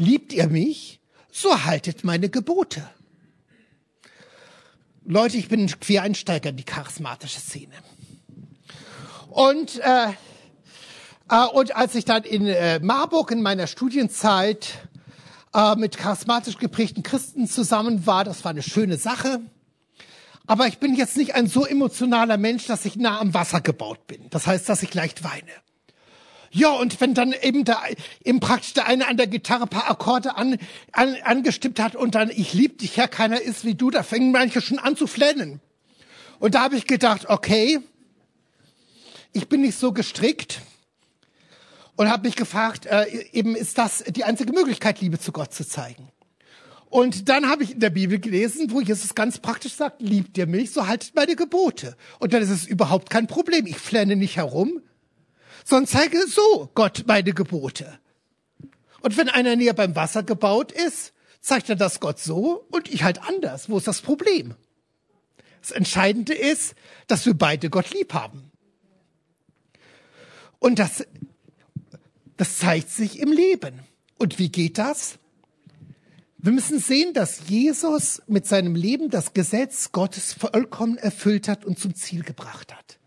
Liebt ihr mich, so haltet meine Gebote. Leute, ich bin ein Quereinsteiger in die charismatische Szene. Und, äh, äh, und als ich dann in äh, Marburg in meiner Studienzeit äh, mit charismatisch geprägten Christen zusammen war, das war eine schöne Sache. Aber ich bin jetzt nicht ein so emotionaler Mensch, dass ich nah am Wasser gebaut bin. Das heißt, dass ich leicht weine. Ja, und wenn dann eben da im praktisch der eine an der Gitarre paar Akkorde an, an, angestimmt hat und dann ich lieb dich ja, keiner ist wie du, da fängen manche schon an zu flennen. Und da habe ich gedacht, okay, ich bin nicht so gestrickt und habe mich gefragt, äh, eben ist das die einzige Möglichkeit, Liebe zu Gott zu zeigen. Und dann habe ich in der Bibel gelesen, wo Jesus ganz praktisch sagt, liebt ihr mich, so haltet meine Gebote. Und dann ist es überhaupt kein Problem. Ich flenne nicht herum, sondern zeige so Gott meine Gebote. Und wenn einer näher beim Wasser gebaut ist, zeigt er das Gott so und ich halt anders. Wo ist das Problem? Das Entscheidende ist, dass wir beide Gott lieb haben. Und das, das zeigt sich im Leben. Und wie geht das? Wir müssen sehen, dass Jesus mit seinem Leben das Gesetz Gottes vollkommen erfüllt hat und zum Ziel gebracht hat.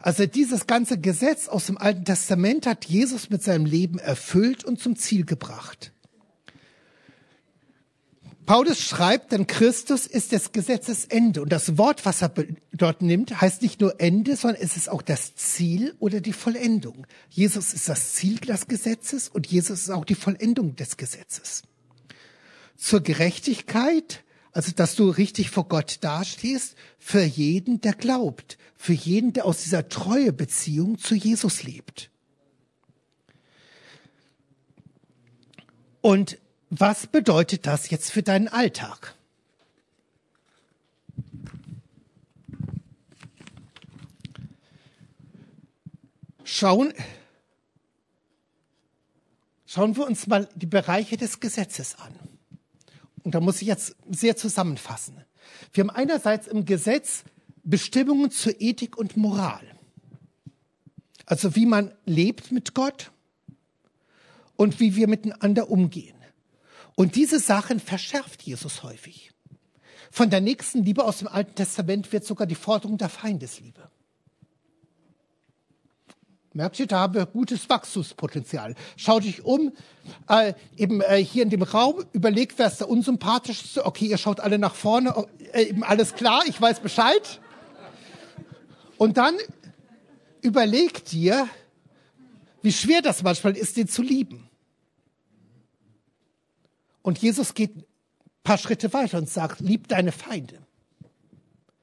Also dieses ganze Gesetz aus dem Alten Testament hat Jesus mit seinem Leben erfüllt und zum Ziel gebracht. Paulus schreibt, denn Christus ist des Gesetzes Ende. Und das Wort, was er dort nimmt, heißt nicht nur Ende, sondern es ist auch das Ziel oder die Vollendung. Jesus ist das Ziel des Gesetzes und Jesus ist auch die Vollendung des Gesetzes. Zur Gerechtigkeit also, dass du richtig vor Gott dastehst, für jeden, der glaubt, für jeden, der aus dieser treue Beziehung zu Jesus lebt. Und was bedeutet das jetzt für deinen Alltag? Schauen, schauen wir uns mal die Bereiche des Gesetzes an und da muss ich jetzt sehr zusammenfassen. Wir haben einerseits im Gesetz Bestimmungen zur Ethik und Moral. Also wie man lebt mit Gott und wie wir miteinander umgehen. Und diese Sachen verschärft Jesus häufig. Von der nächsten Liebe aus dem Alten Testament wird sogar die Forderung der Feindesliebe. Merkt ihr, da haben wir gutes Wachstumspotenzial. Schau dich um, äh, eben äh, hier in dem Raum, überlegt, wer ist der unsympathischste. Okay, ihr schaut alle nach vorne, äh, eben alles klar, ich weiß Bescheid. Und dann überlegt dir, wie schwer das manchmal ist, den zu lieben. Und Jesus geht ein paar Schritte weiter und sagt, lieb deine Feinde.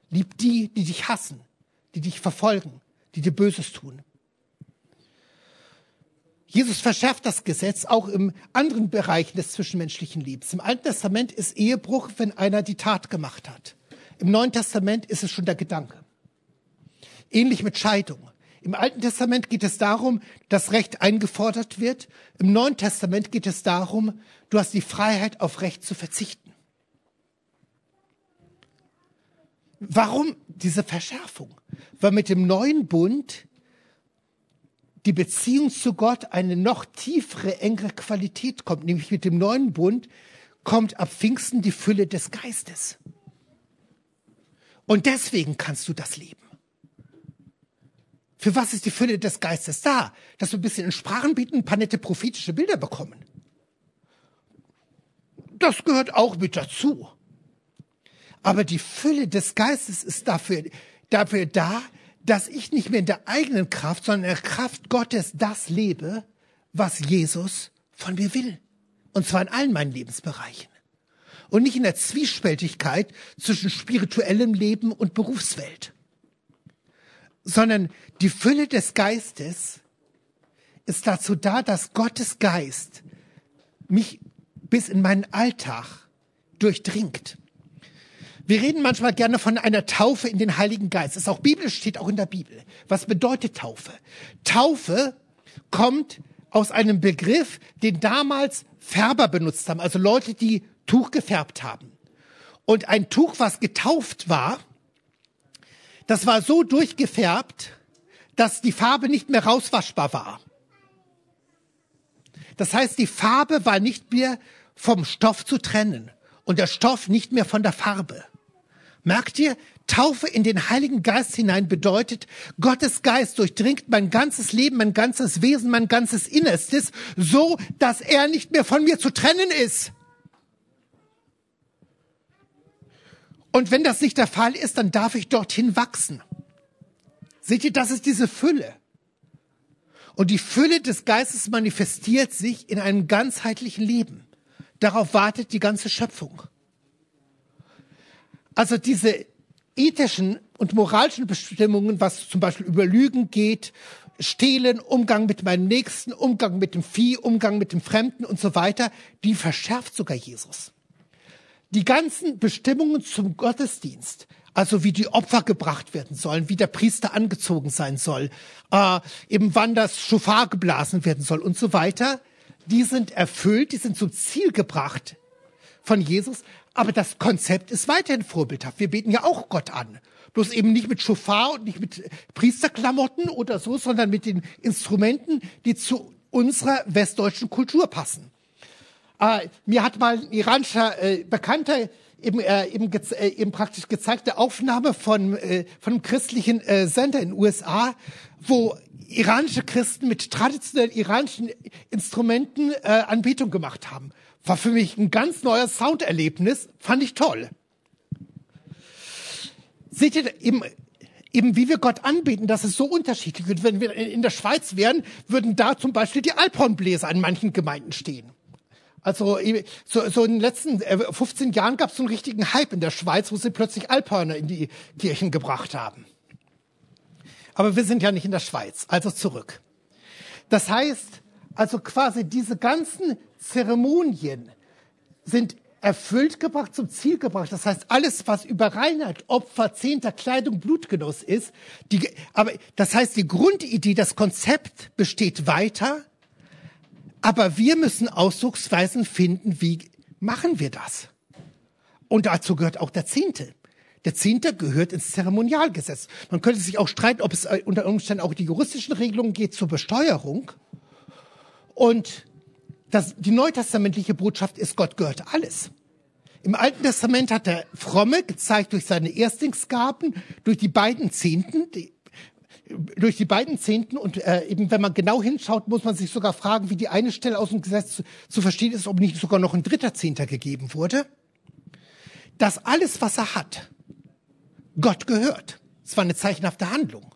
Lieb die, die dich hassen, die dich verfolgen, die dir Böses tun. Jesus verschärft das Gesetz auch im anderen Bereichen des zwischenmenschlichen Lebens. Im Alten Testament ist Ehebruch, wenn einer die Tat gemacht hat. Im Neuen Testament ist es schon der Gedanke. Ähnlich mit Scheidung. Im Alten Testament geht es darum, dass Recht eingefordert wird. Im Neuen Testament geht es darum, du hast die Freiheit, auf Recht zu verzichten. Warum diese Verschärfung? Weil mit dem neuen Bund die Beziehung zu Gott eine noch tiefere, engere Qualität kommt. Nämlich mit dem neuen Bund kommt ab Pfingsten die Fülle des Geistes. Und deswegen kannst du das leben. Für was ist die Fülle des Geistes da? Dass wir ein bisschen in Sprachen bieten, ein paar nette prophetische Bilder bekommen. Das gehört auch mit dazu. Aber die Fülle des Geistes ist dafür, dafür da, dass ich nicht mehr in der eigenen Kraft, sondern in der Kraft Gottes das lebe, was Jesus von mir will. Und zwar in allen meinen Lebensbereichen. Und nicht in der Zwiespältigkeit zwischen spirituellem Leben und Berufswelt. Sondern die Fülle des Geistes ist dazu da, dass Gottes Geist mich bis in meinen Alltag durchdringt. Wir reden manchmal gerne von einer Taufe in den Heiligen Geist. Ist auch biblisch, steht auch in der Bibel. Was bedeutet Taufe? Taufe kommt aus einem Begriff, den damals Färber benutzt haben, also Leute, die Tuch gefärbt haben. Und ein Tuch, was getauft war, das war so durchgefärbt, dass die Farbe nicht mehr rauswaschbar war. Das heißt, die Farbe war nicht mehr vom Stoff zu trennen und der Stoff nicht mehr von der Farbe. Merkt ihr? Taufe in den Heiligen Geist hinein bedeutet, Gottes Geist durchdringt mein ganzes Leben, mein ganzes Wesen, mein ganzes Innerstes, so dass er nicht mehr von mir zu trennen ist. Und wenn das nicht der Fall ist, dann darf ich dorthin wachsen. Seht ihr, das ist diese Fülle. Und die Fülle des Geistes manifestiert sich in einem ganzheitlichen Leben. Darauf wartet die ganze Schöpfung. Also diese ethischen und moralischen Bestimmungen, was zum Beispiel über Lügen geht, Stehlen, Umgang mit meinem Nächsten, Umgang mit dem Vieh, Umgang mit dem Fremden und so weiter, die verschärft sogar Jesus. Die ganzen Bestimmungen zum Gottesdienst, also wie die Opfer gebracht werden sollen, wie der Priester angezogen sein soll, äh, eben wann das Schofar geblasen werden soll und so weiter, die sind erfüllt, die sind zum Ziel gebracht von Jesus, aber das Konzept ist weiterhin vorbildhaft. Wir beten ja auch Gott an. Bloß eben nicht mit Schofar und nicht mit Priesterklamotten oder so, sondern mit den Instrumenten, die zu unserer westdeutschen Kultur passen. Äh, mir hat mal ein iranischer äh, Bekannter eben, äh, eben, äh, eben praktisch gezeigte Aufnahme von, äh, von einem christlichen äh, Sender in den USA, wo iranische Christen mit traditionellen iranischen Instrumenten äh, Anbetung gemacht haben. War für mich ein ganz neues Sounderlebnis, fand ich toll. Seht ihr, eben, eben wie wir Gott anbeten, das ist so unterschiedlich. Und wenn wir in der Schweiz wären, würden da zum Beispiel die Alphornbläser an manchen Gemeinden stehen. Also so, so in den letzten 15 äh, Jahren gab es so einen richtigen Hype in der Schweiz, wo sie plötzlich Alphörner in die Kirchen gebracht haben. Aber wir sind ja nicht in der Schweiz, also zurück. Das heißt, also quasi diese ganzen Zeremonien sind erfüllt gebracht, zum Ziel gebracht. Das heißt, alles, was über Reinheit, Opfer, Zehnter, Kleidung, Blutgenuss ist, die, aber das heißt, die Grundidee, das Konzept besteht weiter, aber wir müssen Ausdrucksweisen finden, wie machen wir das? Und dazu gehört auch der Zehnte. Der Zehnte gehört ins Zeremonialgesetz. Man könnte sich auch streiten, ob es äh, unter Umständen auch die juristischen Regelungen geht zur Besteuerung. Und das, die neutestamentliche Botschaft ist, Gott gehört alles. Im Alten Testament hat der Fromme gezeigt durch seine Erstlingsgaben, durch die beiden Zehnten, die, durch die beiden Zehnten und äh, eben wenn man genau hinschaut, muss man sich sogar fragen, wie die eine Stelle aus dem Gesetz zu, zu verstehen ist, ob nicht sogar noch ein dritter Zehnter gegeben wurde. Dass alles, was er hat, Gott gehört. Es war eine zeichenhafte Handlung.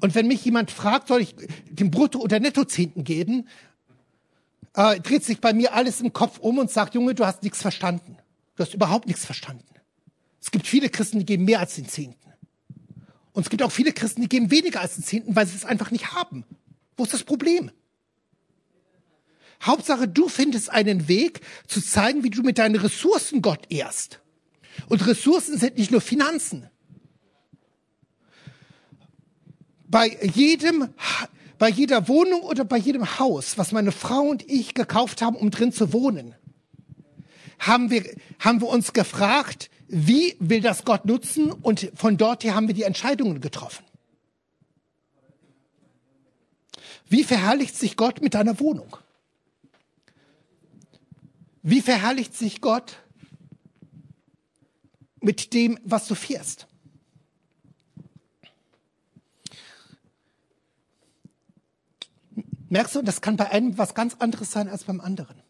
Und wenn mich jemand fragt, soll ich den Brutto- oder Nettozehnten geben, äh, dreht sich bei mir alles im Kopf um und sagt, Junge, du hast nichts verstanden. Du hast überhaupt nichts verstanden. Es gibt viele Christen, die geben mehr als den Zehnten. Und es gibt auch viele Christen, die geben weniger als den Zehnten, weil sie es einfach nicht haben. Wo ist das Problem? Hauptsache, du findest einen Weg zu zeigen, wie du mit deinen Ressourcen Gott ehrst. Und Ressourcen sind nicht nur Finanzen. Bei jedem, bei jeder Wohnung oder bei jedem Haus, was meine Frau und ich gekauft haben, um drin zu wohnen, haben wir, haben wir uns gefragt, wie will das Gott nutzen? Und von dort her haben wir die Entscheidungen getroffen. Wie verherrlicht sich Gott mit deiner Wohnung? Wie verherrlicht sich Gott mit dem, was du fährst? Merkst du, das kann bei einem was ganz anderes sein als beim anderen.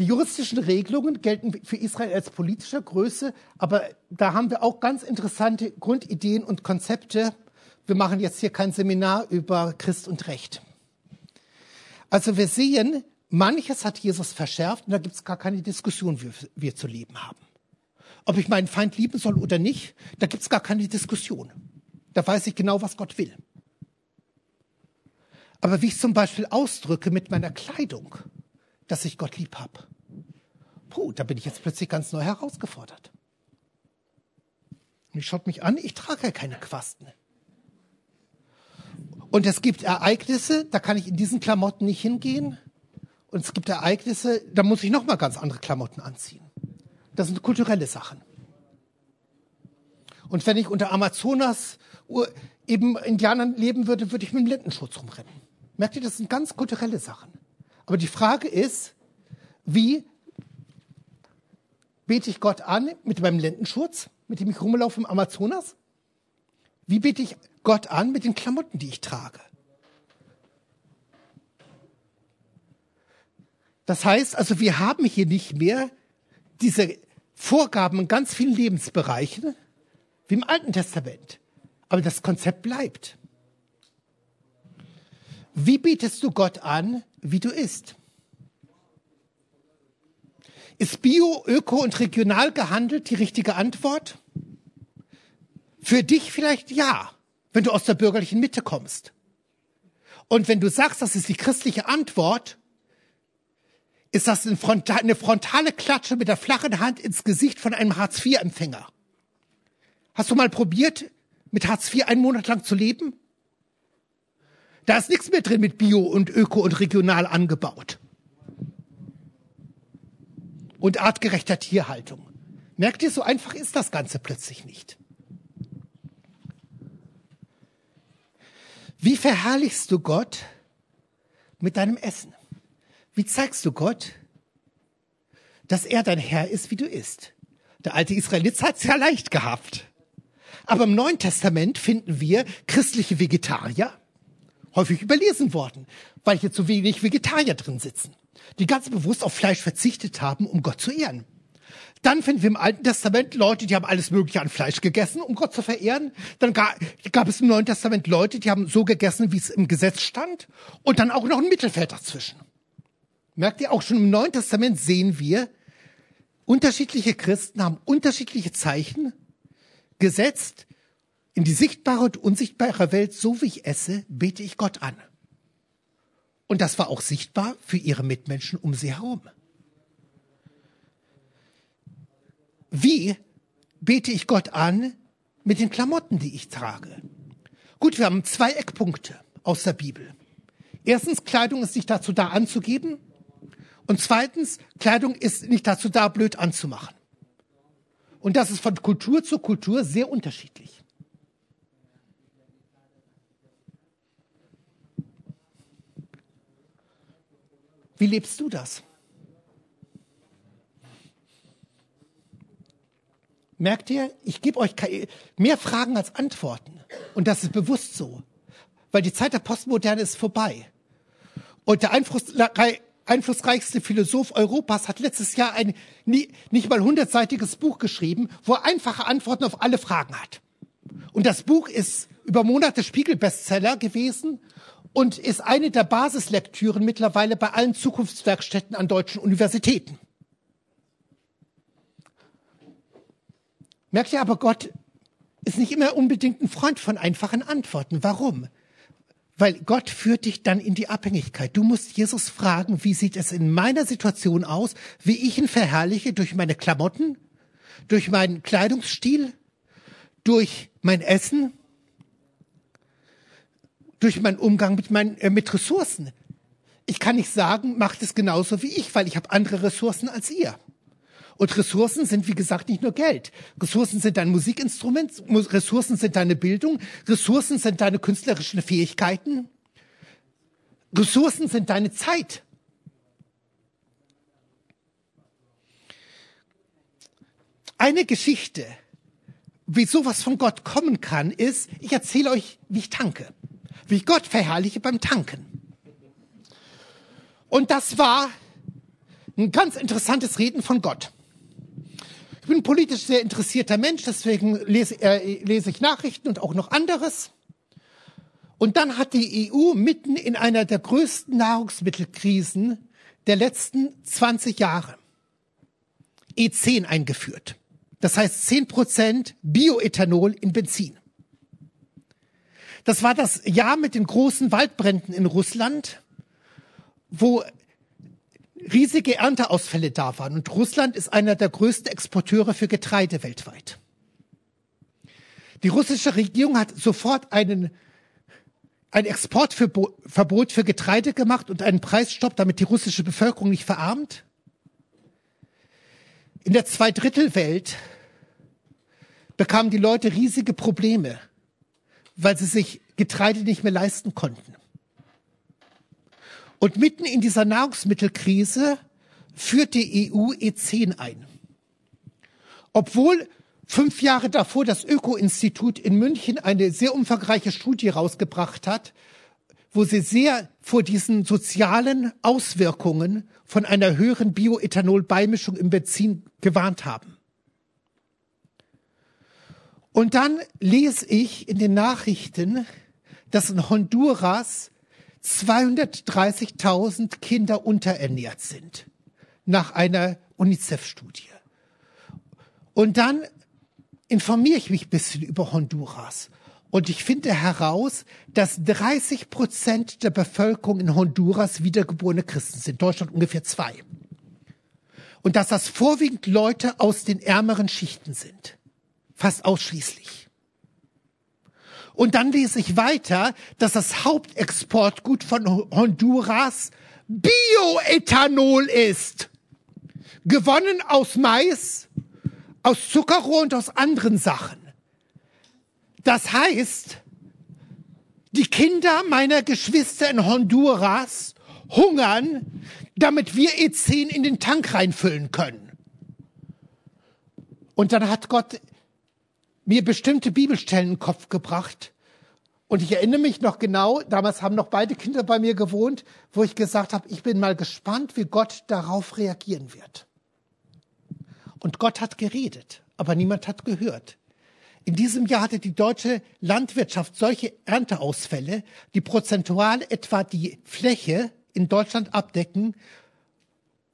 Die juristischen Regelungen gelten für Israel als politische Größe, aber da haben wir auch ganz interessante Grundideen und Konzepte. Wir machen jetzt hier kein Seminar über Christ und Recht. Also wir sehen, manches hat Jesus verschärft und da gibt es gar keine Diskussion, wie wir zu leben haben. Ob ich meinen Feind lieben soll oder nicht, da gibt es gar keine Diskussion. Da weiß ich genau, was Gott will. Aber wie ich zum Beispiel ausdrücke mit meiner Kleidung, dass ich Gott lieb habe. Puh, da bin ich jetzt plötzlich ganz neu herausgefordert. Und ich schaut mich an, ich trage ja keine Quasten. Und es gibt Ereignisse, da kann ich in diesen Klamotten nicht hingehen. Und es gibt Ereignisse, da muss ich noch mal ganz andere Klamotten anziehen. Das sind kulturelle Sachen. Und wenn ich unter Amazonas eben Indianern leben würde, würde ich mit dem Lendenschutz rumrennen. Merkt ihr, das sind ganz kulturelle Sachen. Aber die Frage ist, wie bete ich Gott an mit meinem Lendenschurz, mit dem ich rumlaufe im Amazonas? Wie bete ich Gott an mit den Klamotten, die ich trage? Das heißt also, wir haben hier nicht mehr diese Vorgaben in ganz vielen Lebensbereichen wie im Alten Testament. Aber das Konzept bleibt. Wie bietest du Gott an, wie du isst? Ist Bio, Öko und regional gehandelt die richtige Antwort? Für dich vielleicht ja, wenn du aus der bürgerlichen Mitte kommst. Und wenn du sagst, das ist die christliche Antwort, ist das eine frontale Klatsche mit der flachen Hand ins Gesicht von einem Hartz-IV-Empfänger. Hast du mal probiert, mit Hartz IV einen Monat lang zu leben? Da ist nichts mehr drin mit Bio und Öko und regional angebaut. Und artgerechter Tierhaltung. Merkt ihr, so einfach ist das Ganze plötzlich nicht. Wie verherrlichst du Gott mit deinem Essen? Wie zeigst du Gott, dass er dein Herr ist, wie du isst? Der alte Israelit hat es ja leicht gehabt. Aber im Neuen Testament finden wir christliche Vegetarier, häufig überlesen worden, weil hier zu wenig Vegetarier drin sitzen, die ganz bewusst auf Fleisch verzichtet haben, um Gott zu ehren. Dann finden wir im Alten Testament Leute, die haben alles Mögliche an Fleisch gegessen, um Gott zu verehren. Dann gab, gab es im Neuen Testament Leute, die haben so gegessen, wie es im Gesetz stand. Und dann auch noch ein Mittelfeld dazwischen. Merkt ihr, auch schon im Neuen Testament sehen wir, unterschiedliche Christen haben unterschiedliche Zeichen gesetzt, in die sichtbare und unsichtbare Welt, so wie ich esse, bete ich Gott an. Und das war auch sichtbar für ihre Mitmenschen um sie herum. Wie bete ich Gott an mit den Klamotten, die ich trage? Gut, wir haben zwei Eckpunkte aus der Bibel. Erstens, Kleidung ist nicht dazu da anzugeben. Und zweitens, Kleidung ist nicht dazu da, blöd anzumachen. Und das ist von Kultur zu Kultur sehr unterschiedlich. Wie lebst du das? Merkt ihr? Ich gebe euch mehr Fragen als Antworten. Und das ist bewusst so. Weil die Zeit der Postmoderne ist vorbei. Und der einflussreichste Philosoph Europas hat letztes Jahr ein nicht mal hundertseitiges Buch geschrieben, wo er einfache Antworten auf alle Fragen hat. Und das Buch ist über Monate Spiegel-Bestseller gewesen und ist eine der Basislektüren mittlerweile bei allen Zukunftswerkstätten an deutschen Universitäten. Merkt ihr aber, Gott ist nicht immer unbedingt ein Freund von einfachen Antworten. Warum? Weil Gott führt dich dann in die Abhängigkeit. Du musst Jesus fragen, wie sieht es in meiner Situation aus, wie ich ihn verherrliche durch meine Klamotten, durch meinen Kleidungsstil, durch mein Essen, durch meinen Umgang mit, meinen, äh, mit Ressourcen. Ich kann nicht sagen, macht es genauso wie ich, weil ich habe andere Ressourcen als ihr. Und Ressourcen sind, wie gesagt, nicht nur Geld. Ressourcen sind dein Musikinstrument, Ressourcen sind deine Bildung, Ressourcen sind deine künstlerischen Fähigkeiten, Ressourcen sind deine Zeit. Eine Geschichte, wie sowas von Gott kommen kann, ist, ich erzähle euch, wie ich tanke, wie ich Gott verherrliche beim Tanken. Und das war ein ganz interessantes Reden von Gott bin ein politisch sehr interessierter Mensch, deswegen lese, äh, lese ich Nachrichten und auch noch anderes. Und dann hat die EU mitten in einer der größten Nahrungsmittelkrisen der letzten 20 Jahre E10 eingeführt. Das heißt 10 Prozent Bioethanol in Benzin. Das war das Jahr mit den großen Waldbränden in Russland, wo riesige Ernteausfälle da waren. Und Russland ist einer der größten Exporteure für Getreide weltweit. Die russische Regierung hat sofort einen, ein Exportverbot für Getreide gemacht und einen Preisstopp, damit die russische Bevölkerung nicht verarmt. In der Zweidrittelwelt bekamen die Leute riesige Probleme, weil sie sich Getreide nicht mehr leisten konnten. Und mitten in dieser Nahrungsmittelkrise führt die EU E10 ein. Obwohl fünf Jahre davor das Öko-Institut in München eine sehr umfangreiche Studie rausgebracht hat, wo sie sehr vor diesen sozialen Auswirkungen von einer höheren Bioethanol-Beimischung im Benzin gewarnt haben. Und dann lese ich in den Nachrichten, dass in Honduras 230.000 Kinder unterernährt sind nach einer UNICEF-Studie. Und dann informiere ich mich ein bisschen über Honduras. Und ich finde heraus, dass 30 Prozent der Bevölkerung in Honduras wiedergeborene Christen sind. Deutschland ungefähr zwei. Und dass das vorwiegend Leute aus den ärmeren Schichten sind. Fast ausschließlich. Und dann lese ich weiter, dass das Hauptexportgut von Honduras Bioethanol ist. Gewonnen aus Mais, aus Zuckerrohr und aus anderen Sachen. Das heißt, die Kinder meiner Geschwister in Honduras hungern, damit wir E10 in den Tank reinfüllen können. Und dann hat Gott mir bestimmte Bibelstellen in den Kopf gebracht. Und ich erinnere mich noch genau, damals haben noch beide Kinder bei mir gewohnt, wo ich gesagt habe, ich bin mal gespannt, wie Gott darauf reagieren wird. Und Gott hat geredet, aber niemand hat gehört. In diesem Jahr hatte die deutsche Landwirtschaft solche Ernteausfälle, die prozentual etwa die Fläche in Deutschland abdecken,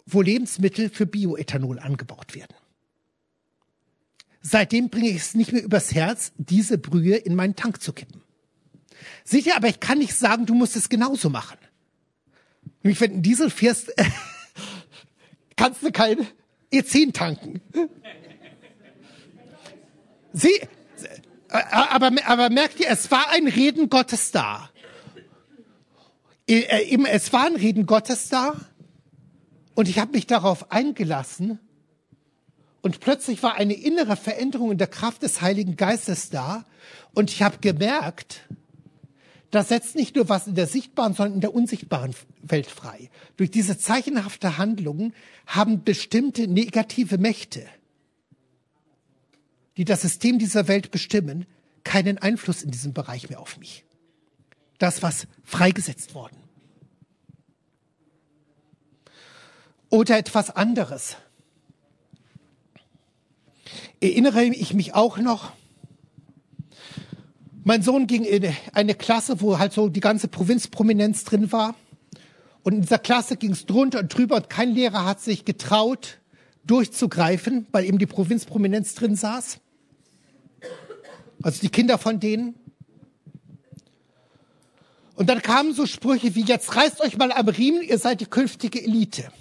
wo Lebensmittel für Bioethanol angebaut werden. Seitdem bringe ich es nicht mehr übers Herz, diese Brühe in meinen Tank zu kippen. Ihr, aber ich kann nicht sagen, du musst es genauso machen. Nämlich, wenn du Diesel fährst, kannst du kein E10 tanken. Sie, aber, aber merkt ihr, es war ein Reden Gottes da. Äh, es war ein Reden Gottes da und ich habe mich darauf eingelassen und plötzlich war eine innere Veränderung in der Kraft des Heiligen Geistes da. Und ich habe gemerkt, das setzt nicht nur was in der sichtbaren, sondern in der unsichtbaren Welt frei. Durch diese zeichenhafte Handlung haben bestimmte negative Mächte die das System dieser Welt bestimmen, keinen Einfluss in diesem Bereich mehr auf mich. Das, was freigesetzt worden. Oder etwas anderes. Erinnere ich mich auch noch, mein Sohn ging in eine Klasse, wo halt so die ganze Provinzprominenz drin war. Und in dieser Klasse ging es drunter und drüber und kein Lehrer hat sich getraut, durchzugreifen, weil eben die Provinzprominenz drin saß. Also die Kinder von denen. Und dann kamen so Sprüche wie, jetzt reißt euch mal am Riemen, ihr seid die künftige Elite.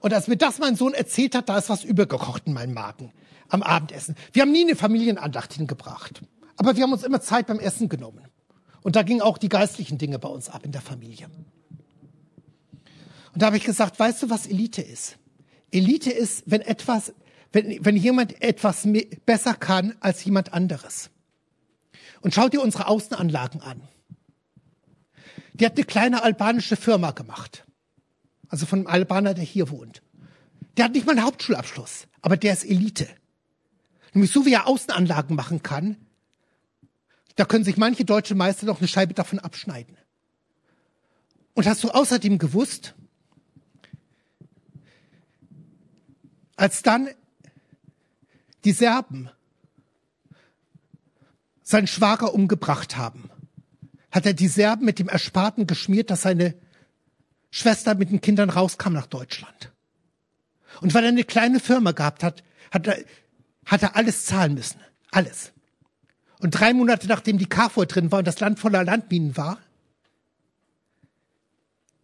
Und als mir das mein Sohn erzählt hat, da ist was übergekocht in meinem Magen am Abendessen. Wir haben nie eine Familienandacht hingebracht. Aber wir haben uns immer Zeit beim Essen genommen. Und da gingen auch die geistlichen Dinge bei uns ab in der Familie. Und da habe ich gesagt, weißt du, was Elite ist? Elite ist, wenn etwas, wenn, wenn jemand etwas besser kann als jemand anderes. Und schau dir unsere Außenanlagen an. Die hat eine kleine albanische Firma gemacht. Also von einem Albaner, der hier wohnt. Der hat nicht mal einen Hauptschulabschluss, aber der ist Elite. Nämlich so wie er Außenanlagen machen kann, da können sich manche deutsche Meister noch eine Scheibe davon abschneiden. Und hast du außerdem gewusst, als dann die Serben seinen Schwager umgebracht haben, hat er die Serben mit dem Ersparten geschmiert, dass seine Schwester mit den Kindern rauskam nach Deutschland. Und weil er eine kleine Firma gehabt hat, hat er, hat er alles zahlen müssen. Alles. Und drei Monate nachdem die KFOR drin war und das Land voller Landminen war,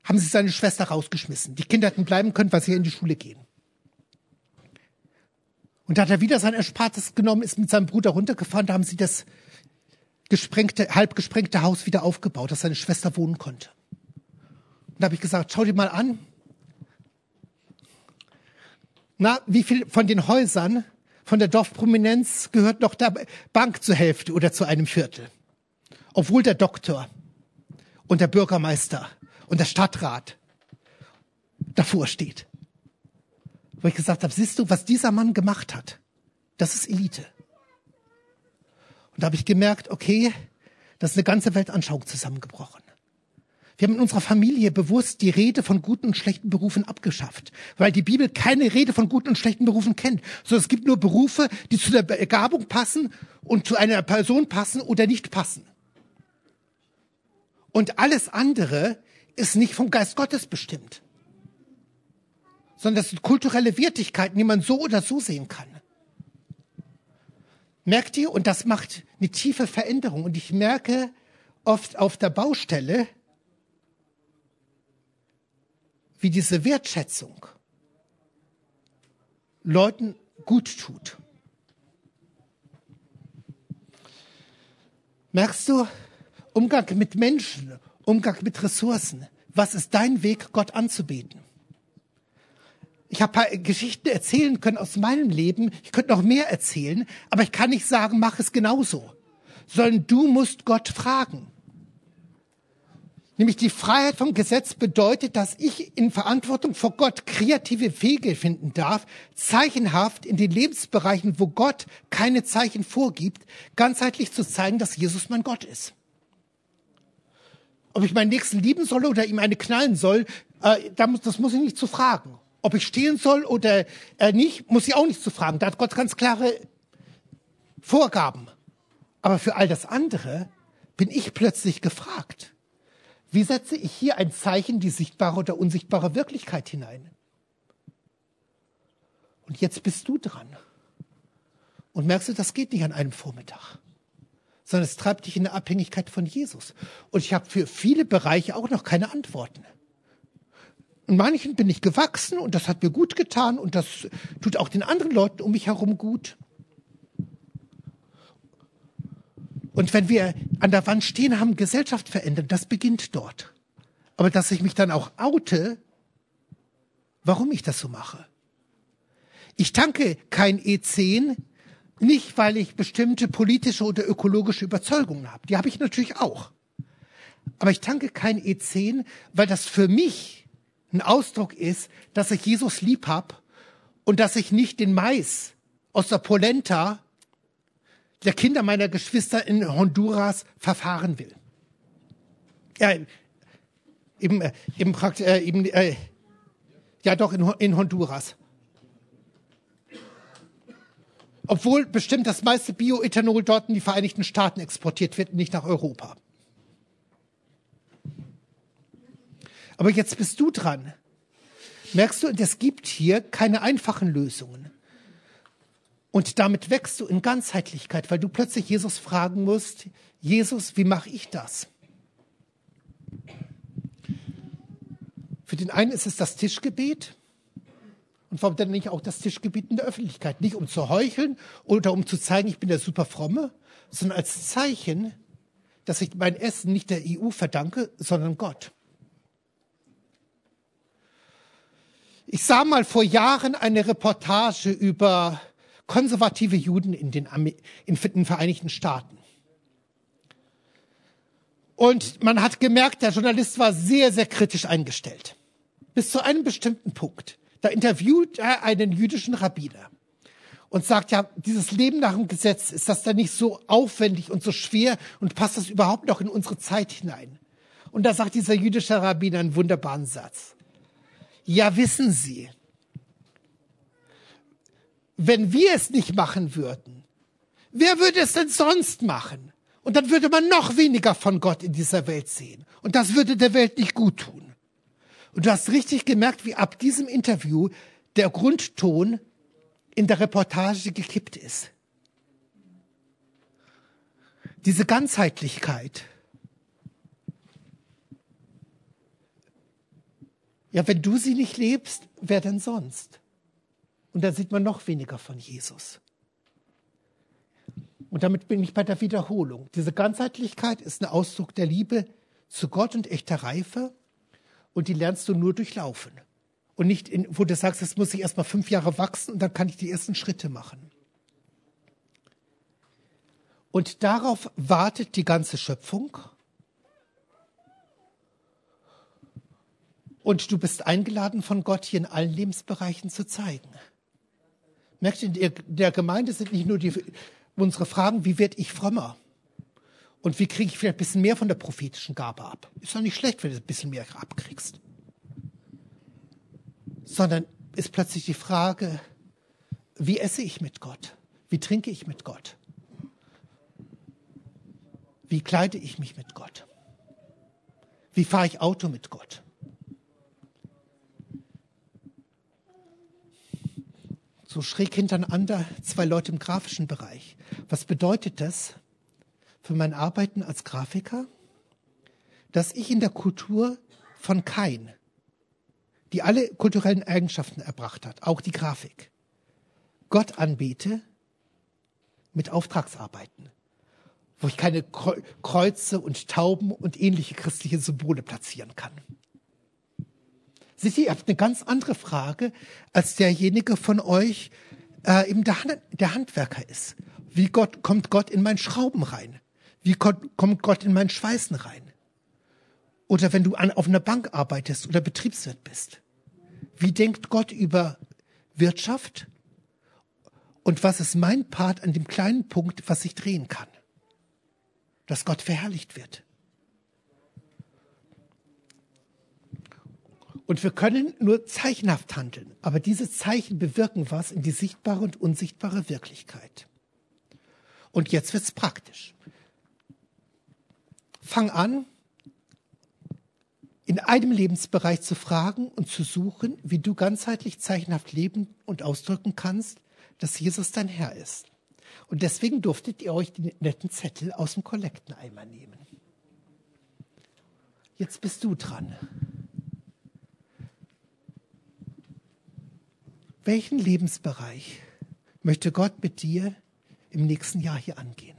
haben sie seine Schwester rausgeschmissen. Die Kinder hätten bleiben können, weil sie in die Schule gehen. Und da hat er wieder sein Erspartes genommen, ist mit seinem Bruder runtergefahren, da haben sie das gesprengte, halb gesprengte Haus wieder aufgebaut, dass seine Schwester wohnen konnte. Und da habe ich gesagt, schau dir mal an. Na, wie viel von den Häusern von der Dorfprominenz gehört noch der Bank zur Hälfte oder zu einem Viertel. Obwohl der Doktor und der Bürgermeister und der Stadtrat davor steht. Wo ich gesagt habe, siehst du, was dieser Mann gemacht hat? Das ist Elite. Und da habe ich gemerkt, okay, das ist eine ganze Weltanschauung zusammengebrochen. Wir haben in unserer Familie bewusst die Rede von guten und schlechten Berufen abgeschafft, weil die Bibel keine Rede von guten und schlechten Berufen kennt, sondern es gibt nur Berufe, die zu der Begabung passen und zu einer Person passen oder nicht passen. Und alles andere ist nicht vom Geist Gottes bestimmt, sondern das sind kulturelle Wertigkeiten, die man so oder so sehen kann. Merkt ihr? Und das macht eine tiefe Veränderung. Und ich merke oft auf der Baustelle, wie diese Wertschätzung Leuten gut tut. Merkst du, Umgang mit Menschen, Umgang mit Ressourcen, was ist dein Weg, Gott anzubeten? Ich habe paar Geschichten erzählen können aus meinem Leben. Ich könnte noch mehr erzählen, aber ich kann nicht sagen, mach es genauso. Sondern du musst Gott fragen. Nämlich die Freiheit vom Gesetz bedeutet, dass ich in Verantwortung vor Gott kreative Wege finden darf, zeichenhaft in den Lebensbereichen, wo Gott keine Zeichen vorgibt, ganzheitlich zu zeigen, dass Jesus mein Gott ist. Ob ich meinen Nächsten lieben soll oder ihm eine knallen soll, äh, das muss ich nicht zu fragen. Ob ich stehlen soll oder äh, nicht, muss ich auch nicht zu fragen. Da hat Gott ganz klare Vorgaben. Aber für all das andere bin ich plötzlich gefragt. Wie setze ich hier ein Zeichen, die sichtbare oder unsichtbare Wirklichkeit hinein? Und jetzt bist du dran. Und merkst du, das geht nicht an einem Vormittag, sondern es treibt dich in eine Abhängigkeit von Jesus. Und ich habe für viele Bereiche auch noch keine Antworten. In manchen bin ich gewachsen und das hat mir gut getan und das tut auch den anderen Leuten um mich herum gut. Und wenn wir an der Wand stehen haben, Gesellschaft verändern, das beginnt dort. Aber dass ich mich dann auch oute, warum ich das so mache. Ich tanke kein E10, nicht weil ich bestimmte politische oder ökologische Überzeugungen habe. Die habe ich natürlich auch. Aber ich tanke kein E10, weil das für mich ein Ausdruck ist, dass ich Jesus lieb hab und dass ich nicht den Mais aus der Polenta der Kinder meiner Geschwister in Honduras verfahren will. Ja, eben, äh, eben, äh, eben äh, ja doch in, in Honduras. Obwohl bestimmt das meiste Bioethanol dort in die Vereinigten Staaten exportiert wird, nicht nach Europa. Aber jetzt bist du dran. Merkst du, es gibt hier keine einfachen Lösungen. Und damit wächst du in Ganzheitlichkeit, weil du plötzlich Jesus fragen musst, Jesus, wie mache ich das? Für den einen ist es das Tischgebet. Und warum dann nicht auch das Tischgebet in der Öffentlichkeit? Nicht um zu heucheln oder um zu zeigen, ich bin der super Fromme, sondern als Zeichen, dass ich mein Essen nicht der EU verdanke, sondern Gott. Ich sah mal vor Jahren eine Reportage über konservative Juden in den, in den Vereinigten Staaten. Und man hat gemerkt, der Journalist war sehr, sehr kritisch eingestellt. Bis zu einem bestimmten Punkt. Da interviewt er einen jüdischen Rabbiner und sagt, ja, dieses Leben nach dem Gesetz, ist das da nicht so aufwendig und so schwer und passt das überhaupt noch in unsere Zeit hinein? Und da sagt dieser jüdische Rabbiner einen wunderbaren Satz. Ja, wissen Sie, wenn wir es nicht machen würden, wer würde es denn sonst machen? Und dann würde man noch weniger von Gott in dieser Welt sehen. Und das würde der Welt nicht gut tun. Und du hast richtig gemerkt, wie ab diesem Interview der Grundton in der Reportage gekippt ist. Diese Ganzheitlichkeit. Ja, wenn du sie nicht lebst, wer denn sonst? Und da sieht man noch weniger von Jesus. Und damit bin ich bei der Wiederholung. Diese Ganzheitlichkeit ist ein Ausdruck der Liebe zu Gott und echter Reife. Und die lernst du nur durchlaufen. Und nicht, in, wo du sagst, jetzt muss ich erst mal fünf Jahre wachsen und dann kann ich die ersten Schritte machen. Und darauf wartet die ganze Schöpfung. Und du bist eingeladen von Gott, hier in allen Lebensbereichen zu zeigen. Merkt ihr, in der Gemeinde sind nicht nur die, unsere Fragen, wie werde ich frömmer? Und wie kriege ich vielleicht ein bisschen mehr von der prophetischen Gabe ab? Ist doch nicht schlecht, wenn du ein bisschen mehr abkriegst. Sondern ist plötzlich die Frage, wie esse ich mit Gott? Wie trinke ich mit Gott? Wie kleide ich mich mit Gott? Wie fahre ich Auto mit Gott? So schräg hintereinander zwei Leute im grafischen Bereich. Was bedeutet das für mein Arbeiten als Grafiker? Dass ich in der Kultur von Kain, die alle kulturellen Eigenschaften erbracht hat, auch die Grafik, Gott anbete mit Auftragsarbeiten, wo ich keine Kreuze und Tauben und ähnliche christliche Symbole platzieren kann. Seht ihr, habt eine ganz andere Frage als derjenige von euch, äh, eben der, der Handwerker ist. Wie Gott, kommt Gott in meinen Schrauben rein? Wie Gott, kommt Gott in meinen Schweißen rein? Oder wenn du an, auf einer Bank arbeitest oder Betriebswirt bist. Wie denkt Gott über Wirtschaft? Und was ist mein Part an dem kleinen Punkt, was ich drehen kann? Dass Gott verherrlicht wird. Und wir können nur zeichenhaft handeln, aber diese Zeichen bewirken was in die sichtbare und unsichtbare Wirklichkeit. Und jetzt wird's praktisch. Fang an, in einem Lebensbereich zu fragen und zu suchen, wie du ganzheitlich zeichenhaft leben und ausdrücken kannst, dass Jesus dein Herr ist. Und deswegen durftet ihr euch die netten Zettel aus dem Kollekteneimer nehmen. Jetzt bist du dran. Welchen Lebensbereich möchte Gott mit dir im nächsten Jahr hier angehen?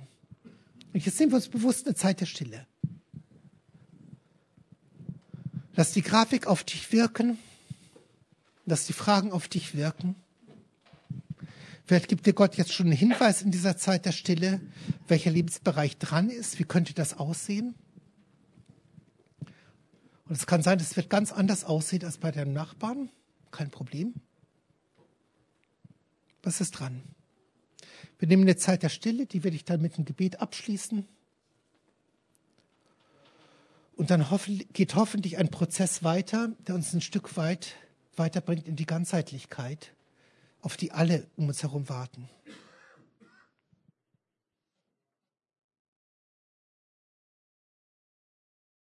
Und jetzt nehmen wir uns bewusst eine Zeit der Stille. Lass die Grafik auf dich wirken. Lass die Fragen auf dich wirken. Vielleicht gibt dir Gott jetzt schon einen Hinweis in dieser Zeit der Stille, welcher Lebensbereich dran ist. Wie könnte das aussehen? Und es kann sein, es wird ganz anders aussehen als bei deinem Nachbarn. Kein Problem. Was ist dran? Wir nehmen eine Zeit der Stille, die werde ich dann mit einem Gebet abschließen. Und dann geht hoffentlich ein Prozess weiter, der uns ein Stück weit weiterbringt in die Ganzheitlichkeit, auf die alle um uns herum warten.